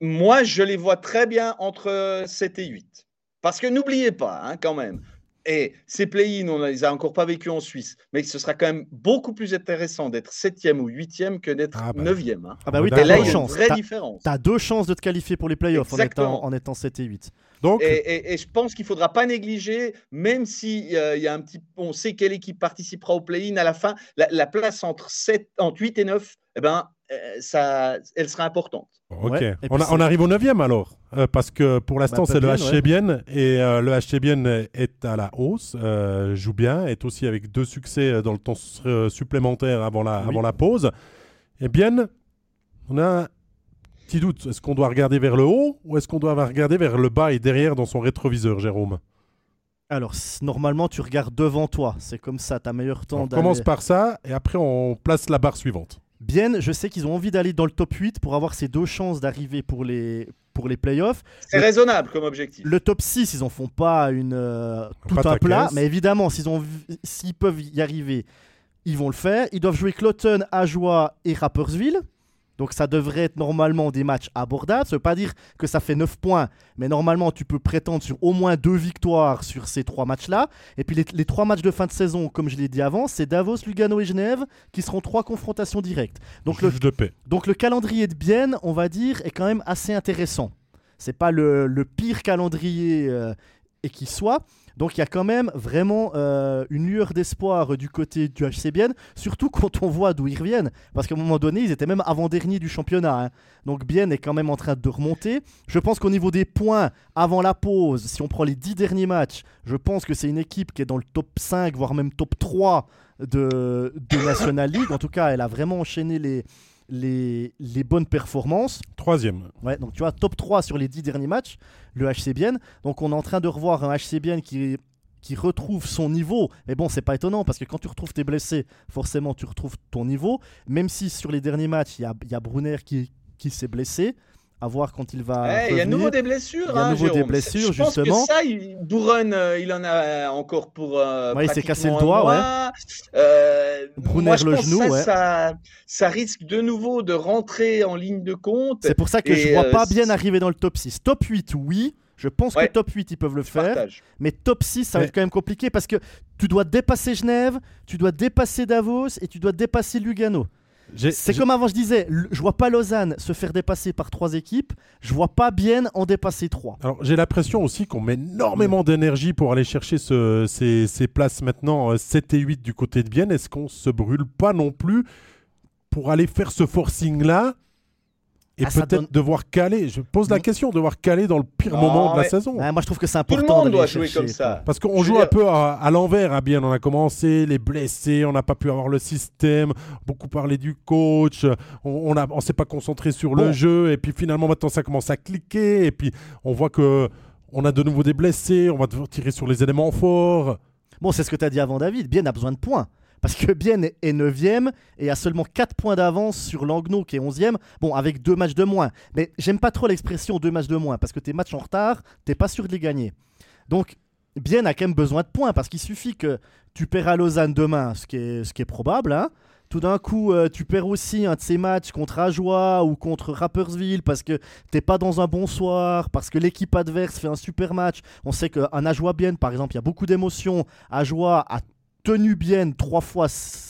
Moi, je les vois très bien entre 7 et 8. Parce que n'oubliez pas, hein, quand même, et ces play-in, on ne les a encore pas vécu en Suisse, mais ce sera quand même beaucoup plus intéressant d'être septième ou huitième que d'être ah bah. neuvième. Hein. Ah bah oui, tu as deux chances. Vraie différence. As deux chances de te qualifier pour les playoffs en étant, en étant 7 et 8. Donc... Et, je pense qu'il ne faudra pas négliger, même si euh, y a un petit, on sait quelle équipe participera au play-in à la fin, la, place entre, 7, entre 8 et 9, eh ben, ça, elle sera importante. Ok. On, arrive au 9e alors, euh, parce que pour l'instant bah, c'est le HC Bien et euh, le HC Bien est à la hausse, joue bien, est aussi avec deux succès dans le temps supplémentaire avant la, avant la pause. Et bien, on a un petit doute. Est-ce qu'on doit regarder vers le haut ou est-ce qu'on doit regarder vers le bas et derrière dans son rétroviseur, Jérôme? Alors, normalement, tu regardes devant toi. C'est comme ça, tu as meilleur temps On commence par ça et après on place la barre suivante. Bien, je sais qu'ils ont envie d'aller dans le top 8 pour avoir ces deux chances d'arriver pour les, pour les playoffs. C'est raisonnable comme objectif. Le top 6, ils en font pas une, euh, tout un plat, mais évidemment, s'ils, ont, s'ils peuvent y arriver, ils vont le faire. Ils doivent jouer Cloton, Ajoie et Rappersville. Donc ça devrait être normalement des matchs abordables. Ça ne veut pas dire que ça fait 9 points, mais normalement tu peux prétendre sur au moins deux victoires sur ces trois matchs-là. Et puis les, trois matchs de fin de saison, comme je l'ai dit avant, c'est Davos, Lugano et Genève qui seront trois confrontations directes. Donc le, de paix. donc le calendrier de Bienne, on va dire, est quand même assez intéressant. C'est pas le, pire calendrier euh, et qui soit. Donc il y a quand même vraiment euh, une lueur d'espoir du côté du HC Bienne, surtout quand on voit d'où ils reviennent. Parce qu'à un moment donné, ils étaient même avant-dernier du championnat. Hein. Donc Bienne est quand même en train de remonter. Je pense qu'au niveau des points, avant la pause, si on prend les 10 derniers matchs, je pense que c'est une équipe qui est dans le top 5, voire même top 3 de, de National League. En tout cas, elle a vraiment enchaîné les, les, les, bonnes performances. Troisième. Ouais, donc tu vois, top 3 sur les 10 derniers matchs, le HC Bienne. Donc on est en train de revoir un HC Bienne qui, qui retrouve son niveau. Mais bon, c'est pas étonnant parce que quand tu retrouves tes blessés, forcément tu retrouves ton niveau. Même si sur les derniers matchs, il y a, y a Brunner qui, qui s'est blessé à voir quand il va. Eh, il y a nouveau des blessures. Il y a hein, nouveau des blessures, je justement. Que ça, il, euh, il en a encore pour. Euh, ouais, il s'est cassé le doigt, ouais. Euh, Brunner le genou, ça, ouais. Ça, ça, risque de nouveau de rentrer en ligne de compte. C'est pour ça que je vois pas bien arriver dans le top 6. Top 8, oui. Je pense que top 8, ils peuvent le faire. Mais top 6, ça va être quand même compliqué parce que tu dois dépasser Genève, tu dois dépasser Davos et tu dois dépasser Lugano. C'est comme avant, je disais, je vois pas Lausanne se faire dépasser par trois équipes, je vois pas bien en dépasser trois. Alors j'ai l'impression aussi qu'on met énormément d'énergie pour aller chercher ces, ces, places maintenant 7 euh, et 8 du côté de Vienne. Est-ce qu'on se brûle pas non plus pour aller faire ce forcing-là et ah, peut-être devoir caler. Je pose la question, devoir caler dans le pire moment de la saison. moi, je trouve que c'est important. Tout le monde doit jouer comme ça. Parce qu'on joue un peu à, l'envers. à hein, bien, on a commencé, les blessés, on n'a pas pu avoir le système, beaucoup parlé du coach, on ne on, s'est pas concentré sur le jeu, et puis finalement, maintenant, ça commence à cliquer, et puis on voit que on a de nouveau des blessés, on va devoir tirer sur les éléments forts. Bon, c'est ce que tu as dit avant, David. Bien a besoin de points. Parce que Bien est 9ème et a seulement 4 points d'avance sur Langnau qui est 11ème. Bon, avec deux matchs de moins. Mais j'aime pas trop l'expression deux matchs de moins parce que tes matchs en retard, t'es pas sûr de les gagner. Donc, Bien a quand même besoin de points parce qu'il suffit que tu perds à Lausanne demain, ce qui est, ce qui est probable. Hein. tout d'un coup, euh, tu perds aussi un de ces matchs contre Ajoie ou contre Rappersville parce que t'es pas dans un bon soir, parce que l'équipe adverse fait un super match. On sait qu'un Ajoie bien, par exemple, il y a beaucoup d'émotions. Ajoie a tenu bien trois fois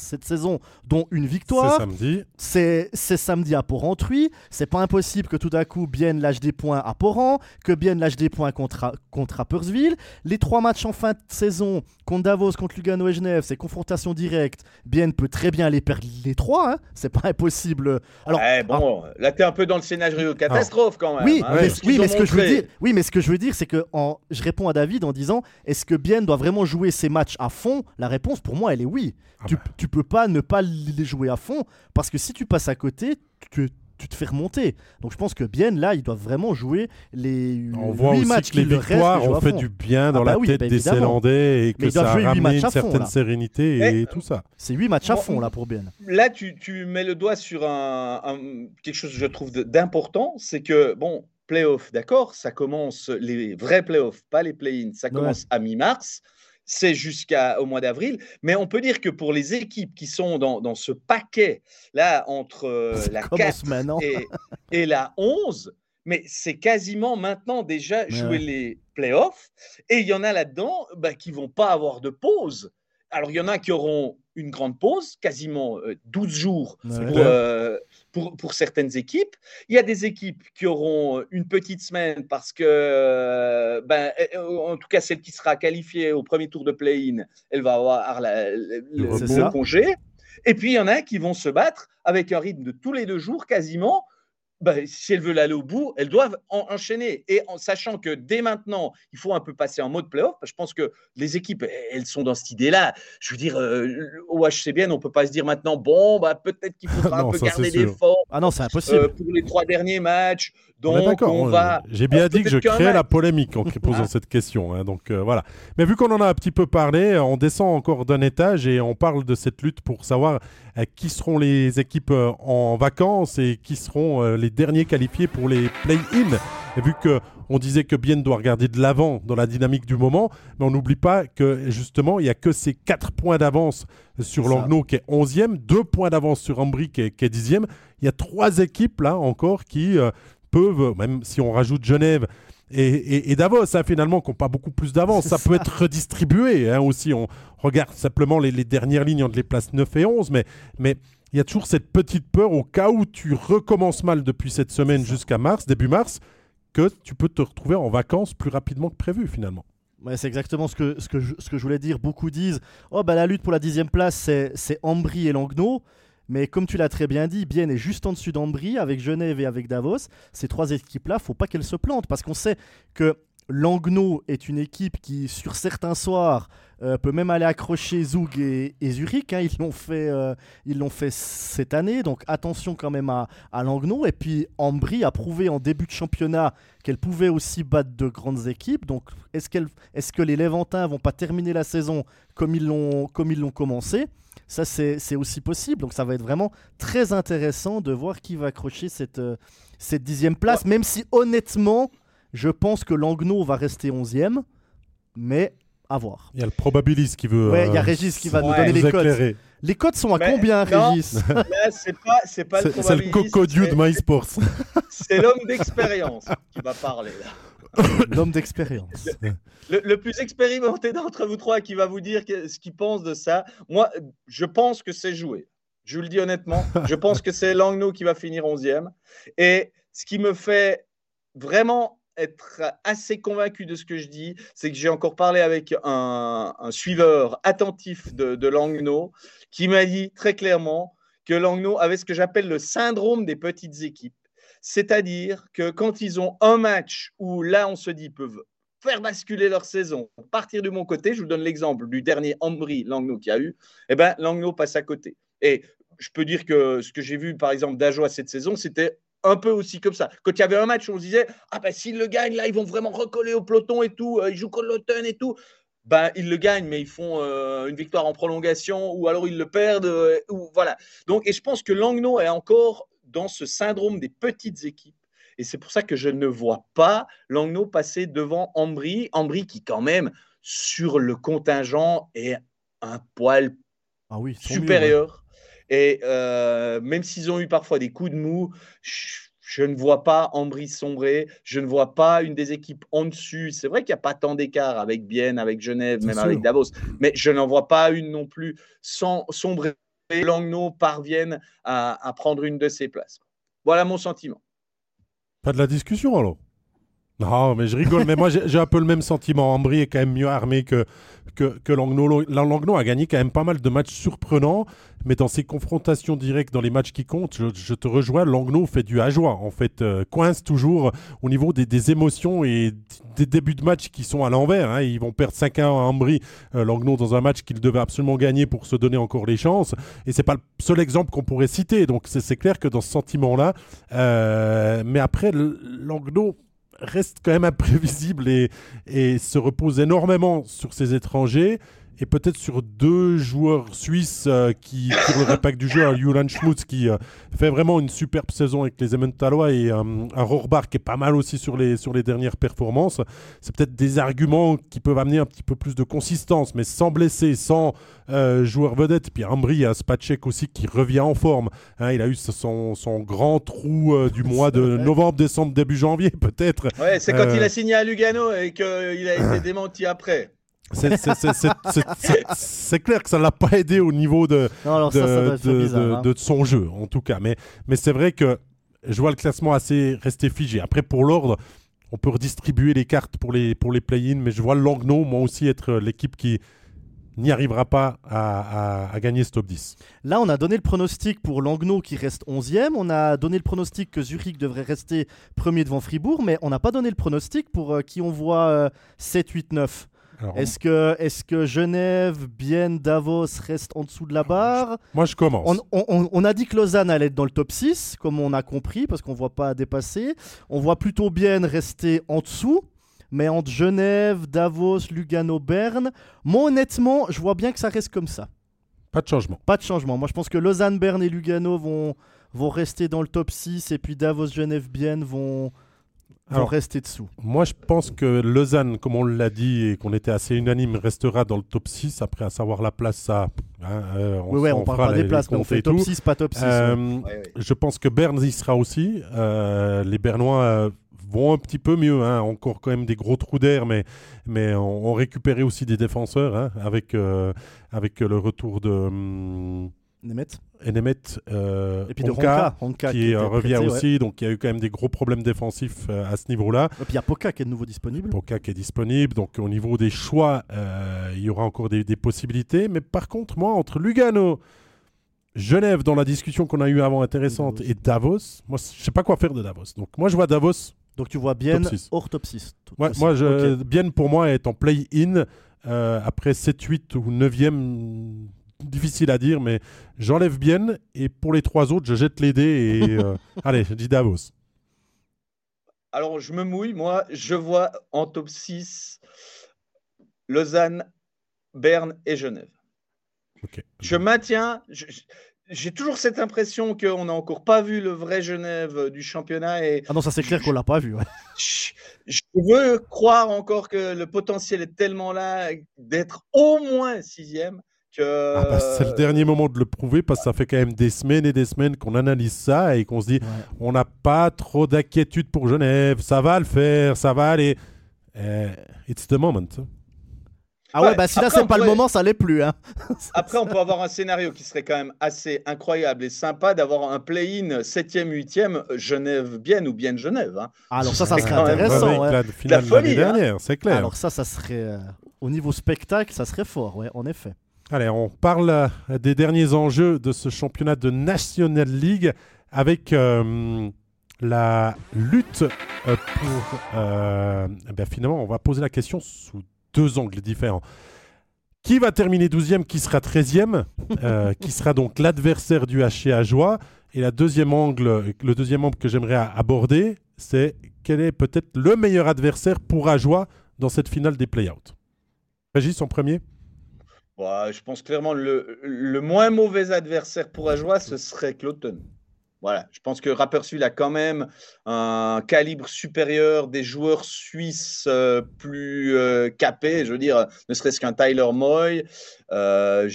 cette saison, dont une victoire. C'est samedi. C'est, samedi à Porrentruy. C'est pas impossible que tout d'un coup Bien lâche des points à Porrent, que Bien lâche des points contre, contre Appersville. Les trois matchs en fin de saison, contre Davos, contre Lugano et Genève, c'est confrontation directe. Bien peut très bien les perdre les trois. Hein. C'est pas impossible. Alors, bon, là là, t'es un peu dans le scénario catastrophe quand même. Oui, hein. mais, oui, mais ce que je veux dire, oui, mais ce que je veux dire, c'est que en, je réponds à David en disant est-ce que Bien doit vraiment jouer ses matchs à fond La réponse pour moi, elle est oui. Ah tu, bah. tu, peux pas ne pas les jouer à fond parce que si tu passes à côté, tu, tu te fais remonter. Donc je pense que bien là, ils doivent vraiment jouer les On voit aussi matchs que les victoires ont fait du bien dans ah la bah tête bah des Zélandais et que ça a ramené une certaine sérénité et, tout ça. C'est 8 matchs à fond là pour bien. Là, tu, tu, mets le doigt sur un, quelque chose que je trouve d'important, c'est que bon, playoff, d'accord, ça commence les vrais playoffs, pas les play-ins, ça commence à mi-mars c'est jusqu'au mois d'avril. Mais on peut dire que pour les équipes qui sont dans, ce paquet, là, entre euh, la 4 et, la 11, mais c'est quasiment maintenant déjà jouer les playoffs. Et il y en a là-dedans bah, qui vont pas avoir de pause. Alors, il y en a qui auront une grande pause, quasiment 12 euh, jours euh, pour, pour, certaines équipes. Il y a des équipes qui auront une petite semaine parce que, euh, ben, en tout cas, celle qui sera qualifiée au premier tour de play-in, elle va avoir le, congé. Et puis, il y en a qui vont se battre avec un rythme de tous les deux jours quasiment bah, si elles veulent aller au bout, elles doivent enchaîner. Et en sachant que dès maintenant, il faut un peu passer en mode playoff. Je pense que les équipes, elles sont dans cette idée-là. Je veux dire, euh, au HCBN, on ne peut pas se dire maintenant, bon, bah, peut-être qu'il faudra un peu garder des forces. Ah non, c'est impossible. Euh, pour les trois derniers matchs. Donc, on, va. J'ai bien dit que je créais la polémique en posant ah. cette question. Hein, donc euh, voilà. Mais vu qu'on en a un petit peu parlé, on descend encore d'un étage et on parle de cette lutte pour savoir qui seront les équipes en vacances et qui seront les derniers qualifiés pour les play-in. Et vu que on disait que Bien doit regarder de l'avant dans la dynamique du moment, mais on n'oublie pas que justement, il n'y a que ces 4 points d'avance sur Langnau qui est 11e, 2 points d'avance sur Ambry qui est, 10e. Il y a trois équipes là encore qui euh, peuvent, même si on rajoute Genève et, Davos, ça hein, finalement, qui n'ont pas beaucoup plus d'avance, ça, peut être redistribué hein, aussi. On regarde simplement les, dernières lignes entre les places 9 et 11, mais, mais il y a toujours cette petite peur au cas où tu recommences mal depuis cette semaine jusqu'à mars, début mars, que tu peux te retrouver en vacances plus rapidement que prévu finalement. Ouais, c'est exactement ce que, ce, que je, ce que je voulais dire. Beaucoup disent Oh, bah, la lutte pour la dixième place, c'est Ambry et Langnau. Mais comme tu l'as très bien dit, Bienne est juste en dessus d'Ambry, avec Genève et avec Davos. Ces trois équipes-là, faut pas qu'elles se plantent, parce qu'on sait que Langnau est une équipe qui, sur certains soirs, euh, peut même aller accrocher Zug et, Zurich. Hein. ils l'ont fait, euh, ils l'ont fait cette année, donc attention quand même à, à Langnau. Et puis Ambry a prouvé en début de championnat qu'elle pouvait aussi battre de grandes équipes. Donc est-ce, qu'elle, est-ce que les Léventins vont pas terminer la saison comme ils l'ont, comme ils l'ont commencé? Ça, c'est, aussi possible. Donc, ça va être vraiment très intéressant de voir qui va accrocher cette, euh, cette dixième place, même si honnêtement, je pense que Langnau va rester 11e, mais à voir. Il y a le probabiliste qui veut. Ouais, il y a euh, Régis qui va nous donner les codes. Les codes sont à combien, Régis C'est pas, c'est pas le C'est le cocodieu de MySports. c'est l'homme d'expérience qui va parler là. L'homme d'expérience. Le, plus expérimenté d'entre vous trois qui va vous dire ce qu'il pense de ça. Moi, je pense que c'est joué. Je vous le dis honnêtement. Je pense que c'est Langnau qui va finir 11e. Et ce qui me fait vraiment être assez convaincu de ce que je dis, c'est que j'ai encore parlé avec un, suiveur attentif de, de qui m'a dit très clairement que Langnau avait ce que j'appelle le syndrome des petites équipes. C'est-à-dire que quand ils ont un match où là, on se dit, peuvent faire basculer leur saison, partir de mon côté, je vous donne l'exemple du dernier Ambry Langnau qui a eu, eh ben, Langnau passe à côté. Et je peux dire que ce que j'ai vu, par exemple, d'Ajoie cette saison, c'était un peu aussi comme ça. Quand il y avait un match, on se disait Ah, ben s'ils le gagnent, là, ils vont vraiment recoller au peloton et tout, euh, ils jouent contre l'automne et tout. Ben, ils le gagnent, mais ils font euh, une victoire en prolongation ou alors ils le perdent. Euh, ou, voilà. Donc, et je pense que Langnau est encore dans ce syndrome des petites équipes. Et c'est pour ça que je ne vois pas Langnau passer devant Ambry. Ambry qui, quand même, sur le contingent, est un poil ah oui, supérieur. Et euh, même s'ils ont eu parfois des coups de mou, je, ne vois pas Ambry sombrer. Je ne vois pas une des équipes en dessus. C'est vrai qu'il n'y a pas tant d'écart avec Bienne, avec Genève, même avec Davos. Mais je n'en vois pas une non plus sans sombrer. Langnau parviennent à, à prendre une de ces places. Voilà mon sentiment. Pas de la discussion alors? Non, mais je rigole. mais moi, j'ai un peu le même sentiment. Ambry est quand même mieux armé que, que, que Langnau. a gagné quand même pas mal de matchs surprenants, mais dans ses confrontations directes, dans les matchs qui comptent, je, te rejoins. Langnau fait du à joie. En fait, euh, coince toujours au niveau des, des, émotions et des débuts de match qui sont à l'envers. Hein. Ils vont perdre 5-1 à Ambry, euh, Langnau, dans un match qu'ils devaient absolument gagner pour se donner encore les chances. Et c'est pas le seul exemple qu'on pourrait citer. Donc, c'est clair que dans ce sentiment-là. Euh, mais après, Langnau reste quand même imprévisible et, se repose énormément sur ses étrangers et peut-être sur deux joueurs suisses euh, qui tirent le répac du jeu, Julian Schmutz qui euh, fait vraiment une superbe saison avec les Emmentalois et euh, un Rohrbach qui est pas mal aussi sur les, sur les dernières performances. C'est peut-être des arguments qui peuvent amener un petit peu plus de consistance, mais sans blesser, sans joueur vedette. Puis Ambry, a Spacek aussi qui revient en forme. Hein, il a eu son, son grand trou du mois de novembre, décembre, début janvier peut-être. Ouais, c'est quand il a signé à Lugano et qu'il a été démenti après. C'est clair que ça ne l'a pas aidé au niveau de, de, son jeu, en tout cas. Mais, mais c'est vrai que je vois le classement assez resté figé. Après, pour l'ordre, on peut redistribuer les cartes pour les, pour les play-in, mais je vois Langnau, moi aussi, être l'équipe qui, n'y arrivera pas à, à, gagner ce top 10. Là, on a donné le pronostic pour Langnau qui reste 11e. On a donné le pronostic que Zurich devrait rester premier devant Fribourg, mais on n'a pas donné le pronostic pour euh, qui on voit 7, 8, 9. Est-ce que, est que Genève, Bienne, Davos restent en dessous de la barre? Moi, je commence. On, on, a dit que Lausanne allait être dans le top 6, comme on a compris, parce qu'on ne voit pas dépasser. On voit plutôt Bienne rester en dessous. Mais entre Genève, Davos, Lugano, Berne, moi honnêtement, je vois bien que ça reste comme ça. Pas de changement. Pas de changement. Moi je pense que Lausanne, Berne et Lugano vont, vont rester dans le top 6 et puis Davos, Genève, Bienne vont, vont rester dessous. Moi je pense que Lausanne, comme on l'a dit et qu'on était assez unanime, restera dans le top 6. Après, à savoir la place, ça. Hein, euh, on, oui, on, parle pas des places, mais on fait top 6, pas top 6. Euh, je pense que Berne y sera aussi. Euh, les Bernois vont un petit peu mieux. Hein. Encore quand même des gros trous d'air, mais, mais on, récupéré aussi des défenseurs hein, avec, euh, avec le retour de. Hum, Nemeth. Et Nemeth, euh, et puis de Ronka, qui, euh, revient aussi. Donc il y a eu quand même des gros problèmes défensifs à ce niveau-là. Et puis il y a Poca qui est de nouveau disponible. Poca qui est disponible. Donc au niveau des choix, il y aura encore des, des, possibilités. Mais par contre, moi, entre Lugano, Genève, dans la discussion qu'on a eue avant intéressante, et Davos, moi, je sais pas quoi faire de Davos. Donc moi, je vois Davos donc tu vois bien hors top 6. Ouais, moi, je, bien pour moi est en play-in. Euh, après 7, 8 ou 9e, difficile à dire, mais j'enlève bien. Et pour les trois autres, je jette les dés. Et euh, allez, je dis Davos. Alors, je me mouille. Moi, je vois en top 6 Lausanne, Berne et Genève. Je maintiens j'ai toujours cette impression qu'on n'a encore pas vu le vrai Genève du championnat. Et ah non, ça c'est clair qu'on l'a pas vu. Je, veux croire encore que le potentiel est tellement là d'être au moins sixième. Que... Ah bah, c'est le dernier moment de le prouver parce que ça fait quand même des semaines et des semaines qu'on analyse ça et qu'on se dit on n'a pas trop d'inquiétude pour Genève, ça va le faire, ça va aller. Eh, it's the moment. Ah ouais, bah si là c'est pas le moment, ça l'est plus. Hein. après, on peut avoir un scénario qui serait quand même assez incroyable et sympa d'avoir un play-in 7e, 8e Genève-Bienne ou Bienne-Genève. Hein. Ah, alors ça, ça serait intéressant. Ouais. La finale l'année hein. dernière, c'est clair. Alors ça, ça serait euh, au niveau spectacle, ça serait fort, ouais, en effet. Allez, on parle euh, des derniers enjeux de ce championnat de National League avec euh, la lutte pour. Ben finalement, on va poser la question sous deux angles différents. Qui va terminer 12e, qui sera 13e, euh, qui sera donc l'adversaire du HC Joie. Et la deuxième angle, le deuxième angle que j'aimerais aborder, c'est quel est peut-être le meilleur adversaire pour Ajoie dans cette finale des play-outs? Régis, en premier Je pense clairement le, le moins mauvais adversaire pour Ajoie, ce serait Cloton. Voilà, je pense que Rapperswil a quand même un calibre supérieur, des joueurs suisses euh, plus euh, capés, je veux dire, ne serait-ce qu'un Tyler Moy. Euh,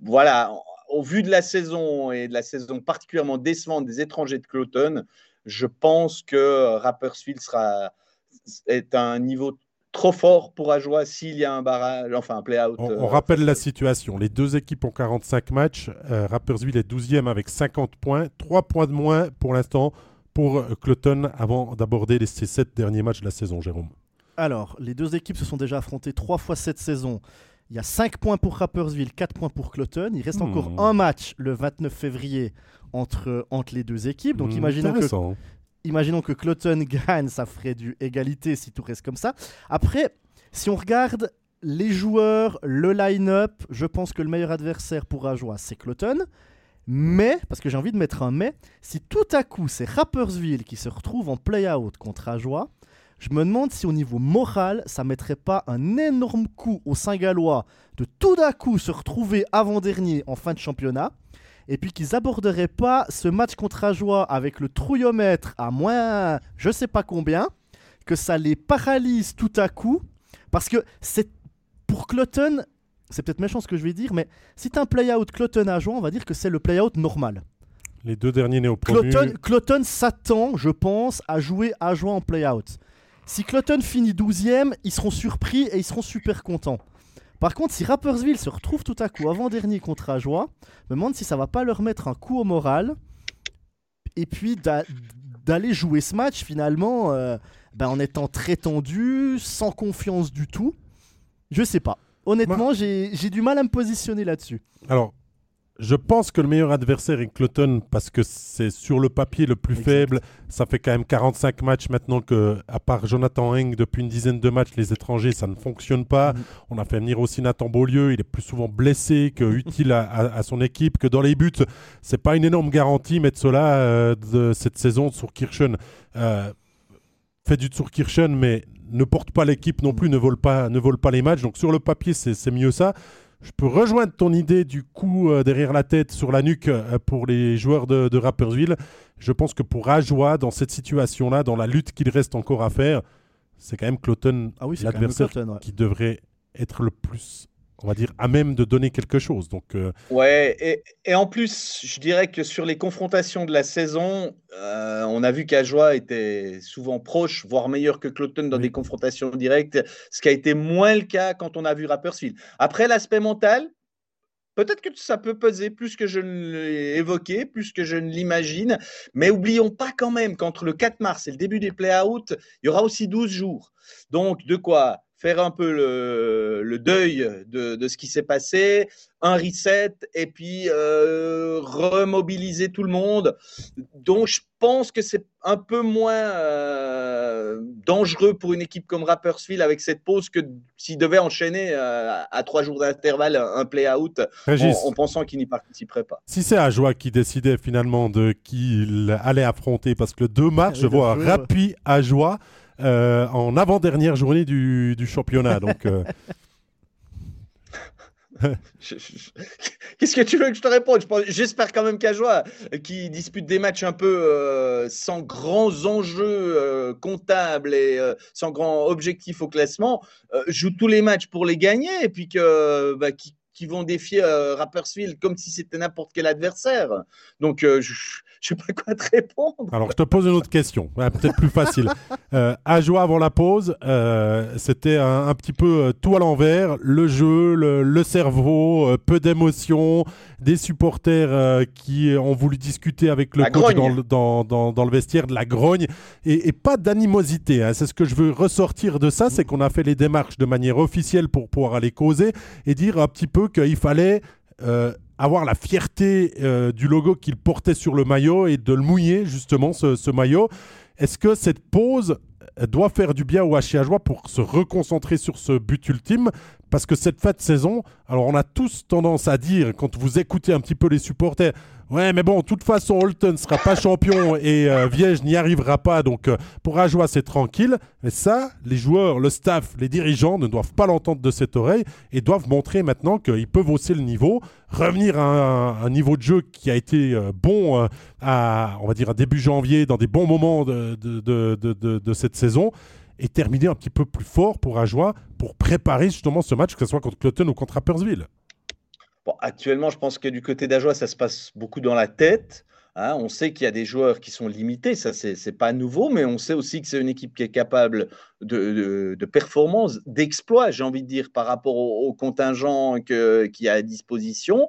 voilà, au vu de la saison et de la saison particulièrement décevante des étrangers de Cloton, je pense que Rapperswil sera est un niveau trop fort pour Ajoie s'il y a un barrage, enfin un play-out. On, euh, rappelle la situation. Les deux équipes ont 45 matchs. Euh, Rapperswil est 12e avec 50 points. 3 points de moins pour l'instant pour euh, Cloton avant d'aborder les, ces 7 derniers matchs de la saison, Jérôme. Alors, les deux équipes se sont déjà affrontées 3 fois cette saison. Il y a 5 points pour Rapperswil, 4 points pour Cloton. Il reste encore hmm. un match le 29 février entre, entre les deux équipes. Donc, hmm, imaginons que imaginons que Cloton gagne, ça ferait du égalité si tout reste comme ça. Après, si on regarde les joueurs, le line-up, je pense que le meilleur adversaire pour Ajoie, c'est Cloton. Mais, parce que j'ai envie de mettre un mais, si tout à coup c'est Rappersville qui se retrouve en play-out contre Ajoie, je me demande si au niveau moral, ça mettrait pas un énorme coup au Saint-Gallois de tout d'un coup se retrouver avant-dernier en fin de championnat et puis qu'ils aborderaient pas ce match contre Ajoie avec le trouillomètre à moins je sais pas combien, que ça les paralyse tout à coup, parce que c'est pour Cloton, c'est peut-être méchant ce que je vais dire, mais si tu un play-out Cloton Ajoie, on va dire que c'est le play-out normal. Les deux derniers néo Cloton, Cloton s'attend, je pense, à jouer Ajoie en play-out. Si Cloton finit 12ème, ils seront surpris et ils seront super contents. Par contre, si Rappersville se retrouve tout à coup avant-dernier contre Ajoie, je me demande si ça va pas leur mettre un coup au moral. Et puis d'aller jouer ce match finalement euh, ben, en étant très tendu, sans confiance du tout. Je sais pas. honnêtement, j'ai du mal à me positionner là-dessus. Alors, je pense que le meilleur adversaire est Cloton parce que c'est sur le papier le plus faible. Ça fait quand même 45 matchs maintenant que, à part Jonathan Heng, depuis une dizaine de matchs, les étrangers, ça ne fonctionne pas. Mm. On a fait venir aussi Nathan Beaulieu. Il est plus souvent blessé que utile à, son équipe, que dans les buts. C'est pas une énorme garantie, mettre cela euh, de cette saison sur Kirchen. Euh, fait du Tour Kirchen, mais ne porte pas l'équipe non plus, ne vole pas, ne vole pas les matchs. Donc sur le papier, c'est mieux ça. Je peux rejoindre ton idée du coup euh, derrière la tête, sur la nuque euh, pour les joueurs de, de, Rappersville. Je pense que pour Ajoie, dans cette situation-là, dans la lutte qu'il reste encore à faire, c'est quand même Cloton, ah l'adversaire qui devrait être le plus on va dire, à même de donner quelque chose. Donc, euh, Ouais, et, en plus, je dirais que sur les confrontations de la saison, euh, on a vu qu'Ajoie était souvent proche, voire meilleur que Cloton dans des confrontations directes, ce qui a été moins le cas quand on a vu Rapperswil. Après, l'aspect mental, peut-être que ça peut peser plus que je ne l'ai évoqué, plus que je ne l'imagine, mais oublions pas quand même qu'entre le 4 mars et le début des play-out, il y aura aussi 12 jours. Donc, de quoi faire un peu le, deuil de, ce qui s'est passé, un reset et puis euh, remobiliser tout le monde. Donc je pense que c'est un peu moins euh, dangereux pour une équipe comme Rappersville avec cette pause que s'il devait enchaîner euh, à trois jours d'intervalle un play-out en, pensant qu'il n'y participerait pas. Si c'est Ajoie qui décidait finalement de qui il allait affronter, parce que le 2 mars, je vois Rapi Ajoie. Euh, en avant-dernière journée du, championnat. Donc. Euh. Qu'est-ce que tu veux que je te réponde? J'espère quand même qu'Ajoie, qui dispute des matchs un peu euh, sans grands enjeux comptables et sans grands objectifs au classement, joue tous les matchs pour les gagner et puis que, bah, qui, vont défier Rapperswil comme si c'était n'importe quel adversaire. Donc, je je sais pas quoi te répondre. Alors, je te pose une autre question, peut-être plus facile. Euh, à jouer avant la pause, euh, c'était un, petit peu euh, tout à l'envers. Le jeu, le, cerveau, peu d'émotions, des supporters qui ont voulu discuter avec le coach dans, dans, dans, le vestiaire, de la grogne, et, pas d'animosité. Hein. C'est ce que je veux ressortir de ça, c'est qu'on a fait les démarches de manière officielle pour pouvoir aller causer et dire un petit peu qu'il fallait avoir la fierté euh, du logo qu'il portait sur le maillot et de le mouiller justement ce, maillot. Est-ce que cette pause doit faire du bien au Joie pour se reconcentrer sur ce but ultime? Parce que cette fin de saison, alors on a tous tendance à dire, quand vous écoutez un petit peu les supporters, Ouais, mais bon, de toute façon, Holton ne sera pas champion et euh, Viège n'y arrivera pas. Donc, euh, pour Ajoie, c'est tranquille. Mais ça, les joueurs, le staff, les dirigeants ne doivent pas l'entendre de cette oreille et doivent montrer maintenant qu'ils peuvent hausser le niveau, revenir à un, niveau de jeu qui a été euh, bon à, on va dire, à début janvier, dans des bons moments de, de, cette saison et terminer un petit peu plus fort pour Ajoie pour préparer justement ce match, que ce soit contre Cloton ou contre Rappersville actuellement, je pense que du côté d'Ajoie, ça se passe beaucoup dans la tête. Hein. on sait qu'il y a des joueurs qui sont limités, ça c'est pas nouveau, mais on sait aussi que c'est une équipe qui est capable de, de, performance, d'exploit, j'ai envie de dire, par rapport au, contingent qu'il y a à disposition.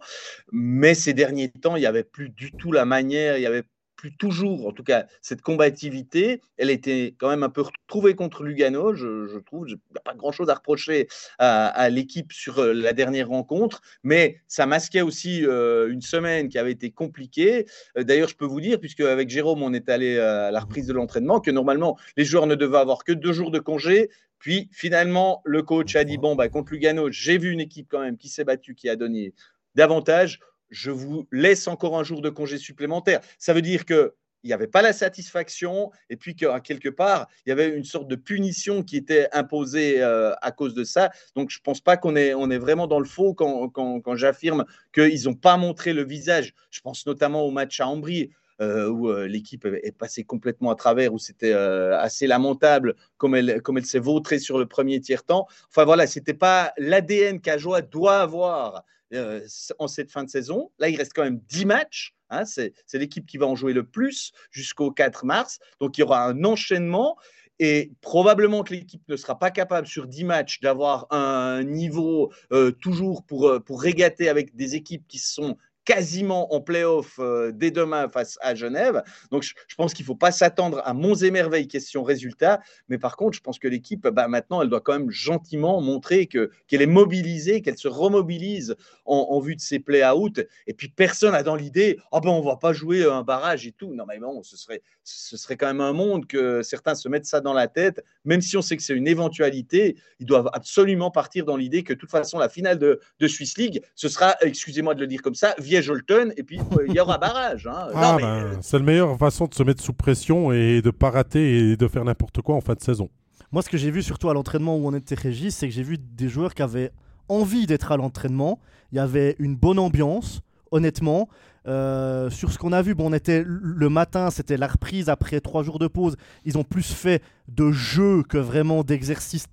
Mais ces derniers temps, il n'y avait plus du tout la manière, il y avait toujours, en tout cas, cette combativité. Elle était quand même un peu retrouvée contre Lugano, je, trouve. Il n'y a pas grand-chose à reprocher à, l'équipe sur euh, la dernière rencontre, mais ça masquait aussi euh, une semaine qui avait été compliquée. Euh, d'ailleurs, je peux vous dire, puisque avec Jérôme, on est allé à la reprise de l'entraînement, que normalement, les joueurs ne devaient avoir que deux jours de congé. Puis finalement, le coach a dit, bon, bah, contre Lugano, j'ai vu une équipe quand même qui s'est battue, qui a donné davantage je vous laisse encore un jour de congé supplémentaire. Ça veut dire que il n'y avait pas la satisfaction et puis qu'à quelque part, il y avait une sorte de punition qui était imposée euh, à cause de ça. Donc, je ne pense pas qu'on est, on est vraiment dans le faux quand, quand, j'affirme qu'ils n'ont pas montré le visage. Je pense notamment au match à Ambry. Euh, où euh, l'équipe est passée complètement à travers, où c'était assez lamentable comme elle, comme elle s'est vautrée sur le premier tiers-temps. Enfin voilà, ce n'était pas l'ADN qu'Ajoa doit avoir euh, en cette fin de saison. Là, il reste quand même 10 matchs. Hein, c'est l'équipe qui va en jouer le plus jusqu'au 4 mars. Donc, il y aura un enchaînement. Et probablement que l'équipe ne sera pas capable sur 10 matchs d'avoir un niveau euh, toujours pour, euh, pour régater avec des équipes qui sont quasiment en playoff euh, dès demain face à Genève. Donc, je, pense qu'il ne faut pas s'attendre à monts et merveilles question résultat. Mais par contre, je pense que l'équipe, bah, maintenant, elle doit quand même gentiment montrer qu'elle est mobilisée, qu'elle se remobilise en, vue de ses play-out. Et puis, personne n'a dans l'idée, ah ben, on ne va pas jouer un barrage et tout. Non, mais bon, ce serait, ce serait quand même un monde que certains se mettent ça dans la tête, même si on sait que c'est une éventualité. Ils doivent absolument partir dans l'idée que de toute façon, la finale de, de Swiss League, ce sera, excusez-moi de le dire comme ça, et puis euh, il y aura barrage. Hein. Ah, ben, c'est la meilleure façon de se mettre sous pression et de pas rater et de faire n'importe quoi en fin de saison. Moi, ce que j'ai vu surtout à l'entraînement où on était régi, c'est que j'ai vu des joueurs qui avaient envie d'être à l'entraînement. Il y avait une bonne ambiance, honnêtement. Euh, sur ce qu'on a vu, bon, on était le matin, c'était la reprise après trois jours de pause. Ils ont plus fait de jeu que vraiment d'exercice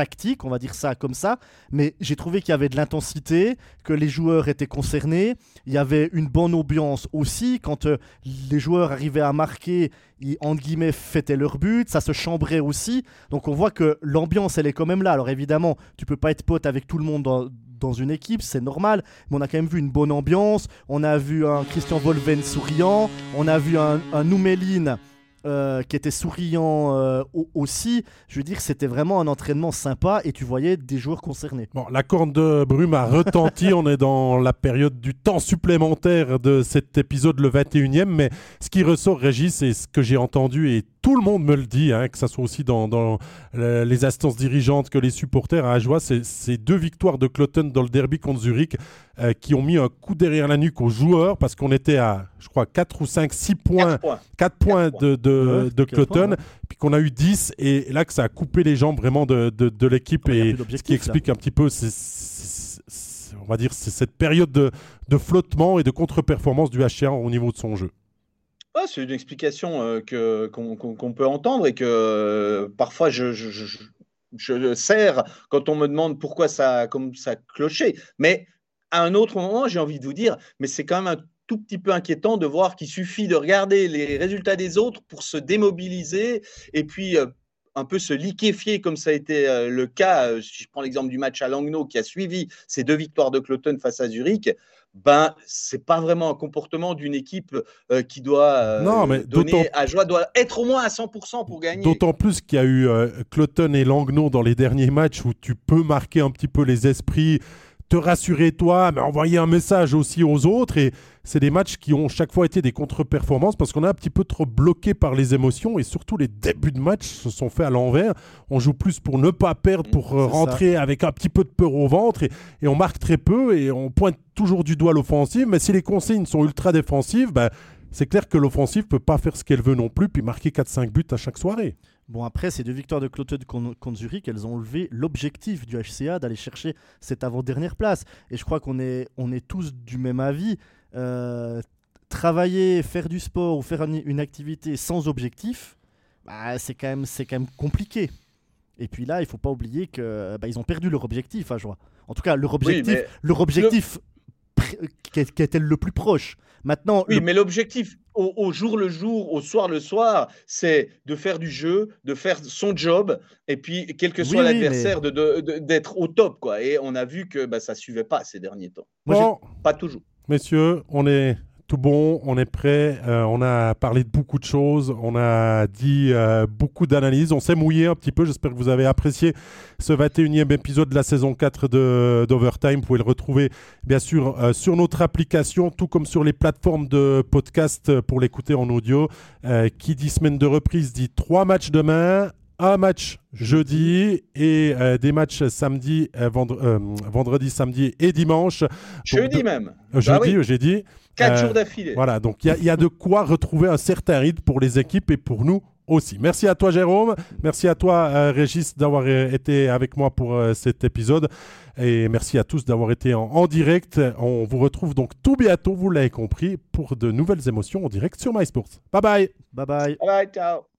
tactique, on va dire ça comme ça, mais j'ai trouvé qu'il y avait de l'intensité, que les joueurs étaient concernés, il y avait une bonne ambiance aussi, quand euh, les joueurs arrivaient à marquer, ils, entre guillemets, fêtaient leur but, ça se chambrait aussi, donc on voit que l'ambiance, elle est quand même là. Alors évidemment, tu peux pas être pote avec tout le monde dans, une équipe, c'est normal, mais on a quand même vu une bonne ambiance, on a vu un Christian Volven souriant, on a vu un, un euh, qui était souriant euh, aussi. Je veux dire, c'était vraiment un entraînement sympa et tu voyais des joueurs concernés. Bon, la corne de brume a retenti. on est dans la période du temps supplémentaire de cet épisode, le 21e. Mais ce qui ressort, Régis, c'est ce que j'ai entendu et tout le monde me le dit, hein, que ce soit aussi dans, les instances dirigeantes que les supporters à Ajoie, c'est ces deux victoires de Cloton dans le derby contre Zurich euh, qui ont mis un coup derrière la nuque aux joueurs parce qu'on était à, je crois, 4 ou 5, 6 points, 4 points, de, de, Cloton, puis qu'on a eu 10 et là que ça a coupé les jambes vraiment de, de l'équipe et ce qui explique un petit peu, on va dire, c'est cette période de, flottement et de contre-performance du HCR au niveau de son jeu. C'est une explication euh, que, qu'on, peut entendre et que euh, parfois je, je, je, sers quand on me demande pourquoi ça, comme ça clochait. Mais à un autre moment, j'ai envie de vous dire, mais c'est quand même un tout petit peu inquiétant de voir qu'il suffit de regarder les résultats des autres pour se démobiliser et puis euh, un peu se liquéfier comme ça a été le cas, si je prends l'exemple du match à Langnau qui a suivi ces deux victoires de Cloton face à Zurich, ben c'est pas vraiment un comportement d'une équipe euh, qui doit euh, non, mais donner à joie, doit être au moins à 100% pour gagner. D'autant plus qu'il y a eu euh, Cloton et Langnau dans les derniers matchs où tu peux marquer un petit peu les esprits te rassurer toi, mais envoyer un message aussi aux autres. Et c'est des matchs qui ont chaque fois été des contre-performances parce qu'on a un petit peu trop bloqué par les émotions et surtout les débuts de match se sont faits à l'envers. On joue plus pour ne pas perdre, pour euh, rentrer avec un petit peu de peur au ventre et, on marque très peu et on pointe toujours du doigt l'offensive. Mais si les consignes sont ultra défensives, ben, c'est clair que l'offensive peut pas faire ce qu'elle veut non plus puis marquer 4-5 buts à chaque soirée. Bon, après, ces deux victoires de Clotilde contre Zurich, elles ont levé l'objectif du HCA d'aller chercher cette avant-dernière place. Et je crois qu'on est, on est tous du même avis. Euh, travailler, faire du sport ou faire une, activité sans objectif, bah, c'est quand, même, quand même compliqué. Et puis là, il faut pas oublier qu'ils bah, ont perdu leur objectif à joie. En tout cas, leur objectif, leur objectif qui, était le plus proche? Maintenant, oui, mais l'objectif, au, jour le jour, au soir le soir, c'est de faire du jeu, de faire son job, et puis quel que soit l'adversaire, d'être au top. Quoi. Et on a vu que bah, ça ne suivait pas ces derniers temps. pas toujours. Messieurs, on est tout bon, on est prêt, euh, on a parlé de beaucoup de choses, on a dit euh, beaucoup d'analyses, on s'est mouillé un petit peu, j'espère que vous avez apprécié ce 21e épisode de la saison 4 d'Overtime, vous pouvez le retrouver bien sûr euh, sur notre application, tout comme sur les plateformes de podcast pour l'écouter en audio. qui dit semaine de reprise dit trois matchs demain, un match jeudi et des matchs samedi, vendredi, samedi et dimanche. Jeudi même. jeudi, bah jeudi. Quatre jours d'affilée. Voilà, donc il y, a de quoi retrouver un certain rythme pour les équipes et pour nous aussi. Merci à toi Jérôme, merci à toi euh, Régis d'avoir euh, été avec moi pour euh, cet épisode et merci à tous d'avoir été en, direct. On vous retrouve donc tout bientôt, vous l'avez compris, pour de nouvelles émotions en direct sur MySports. Bye bye. Bye bye. Bye bye, ciao.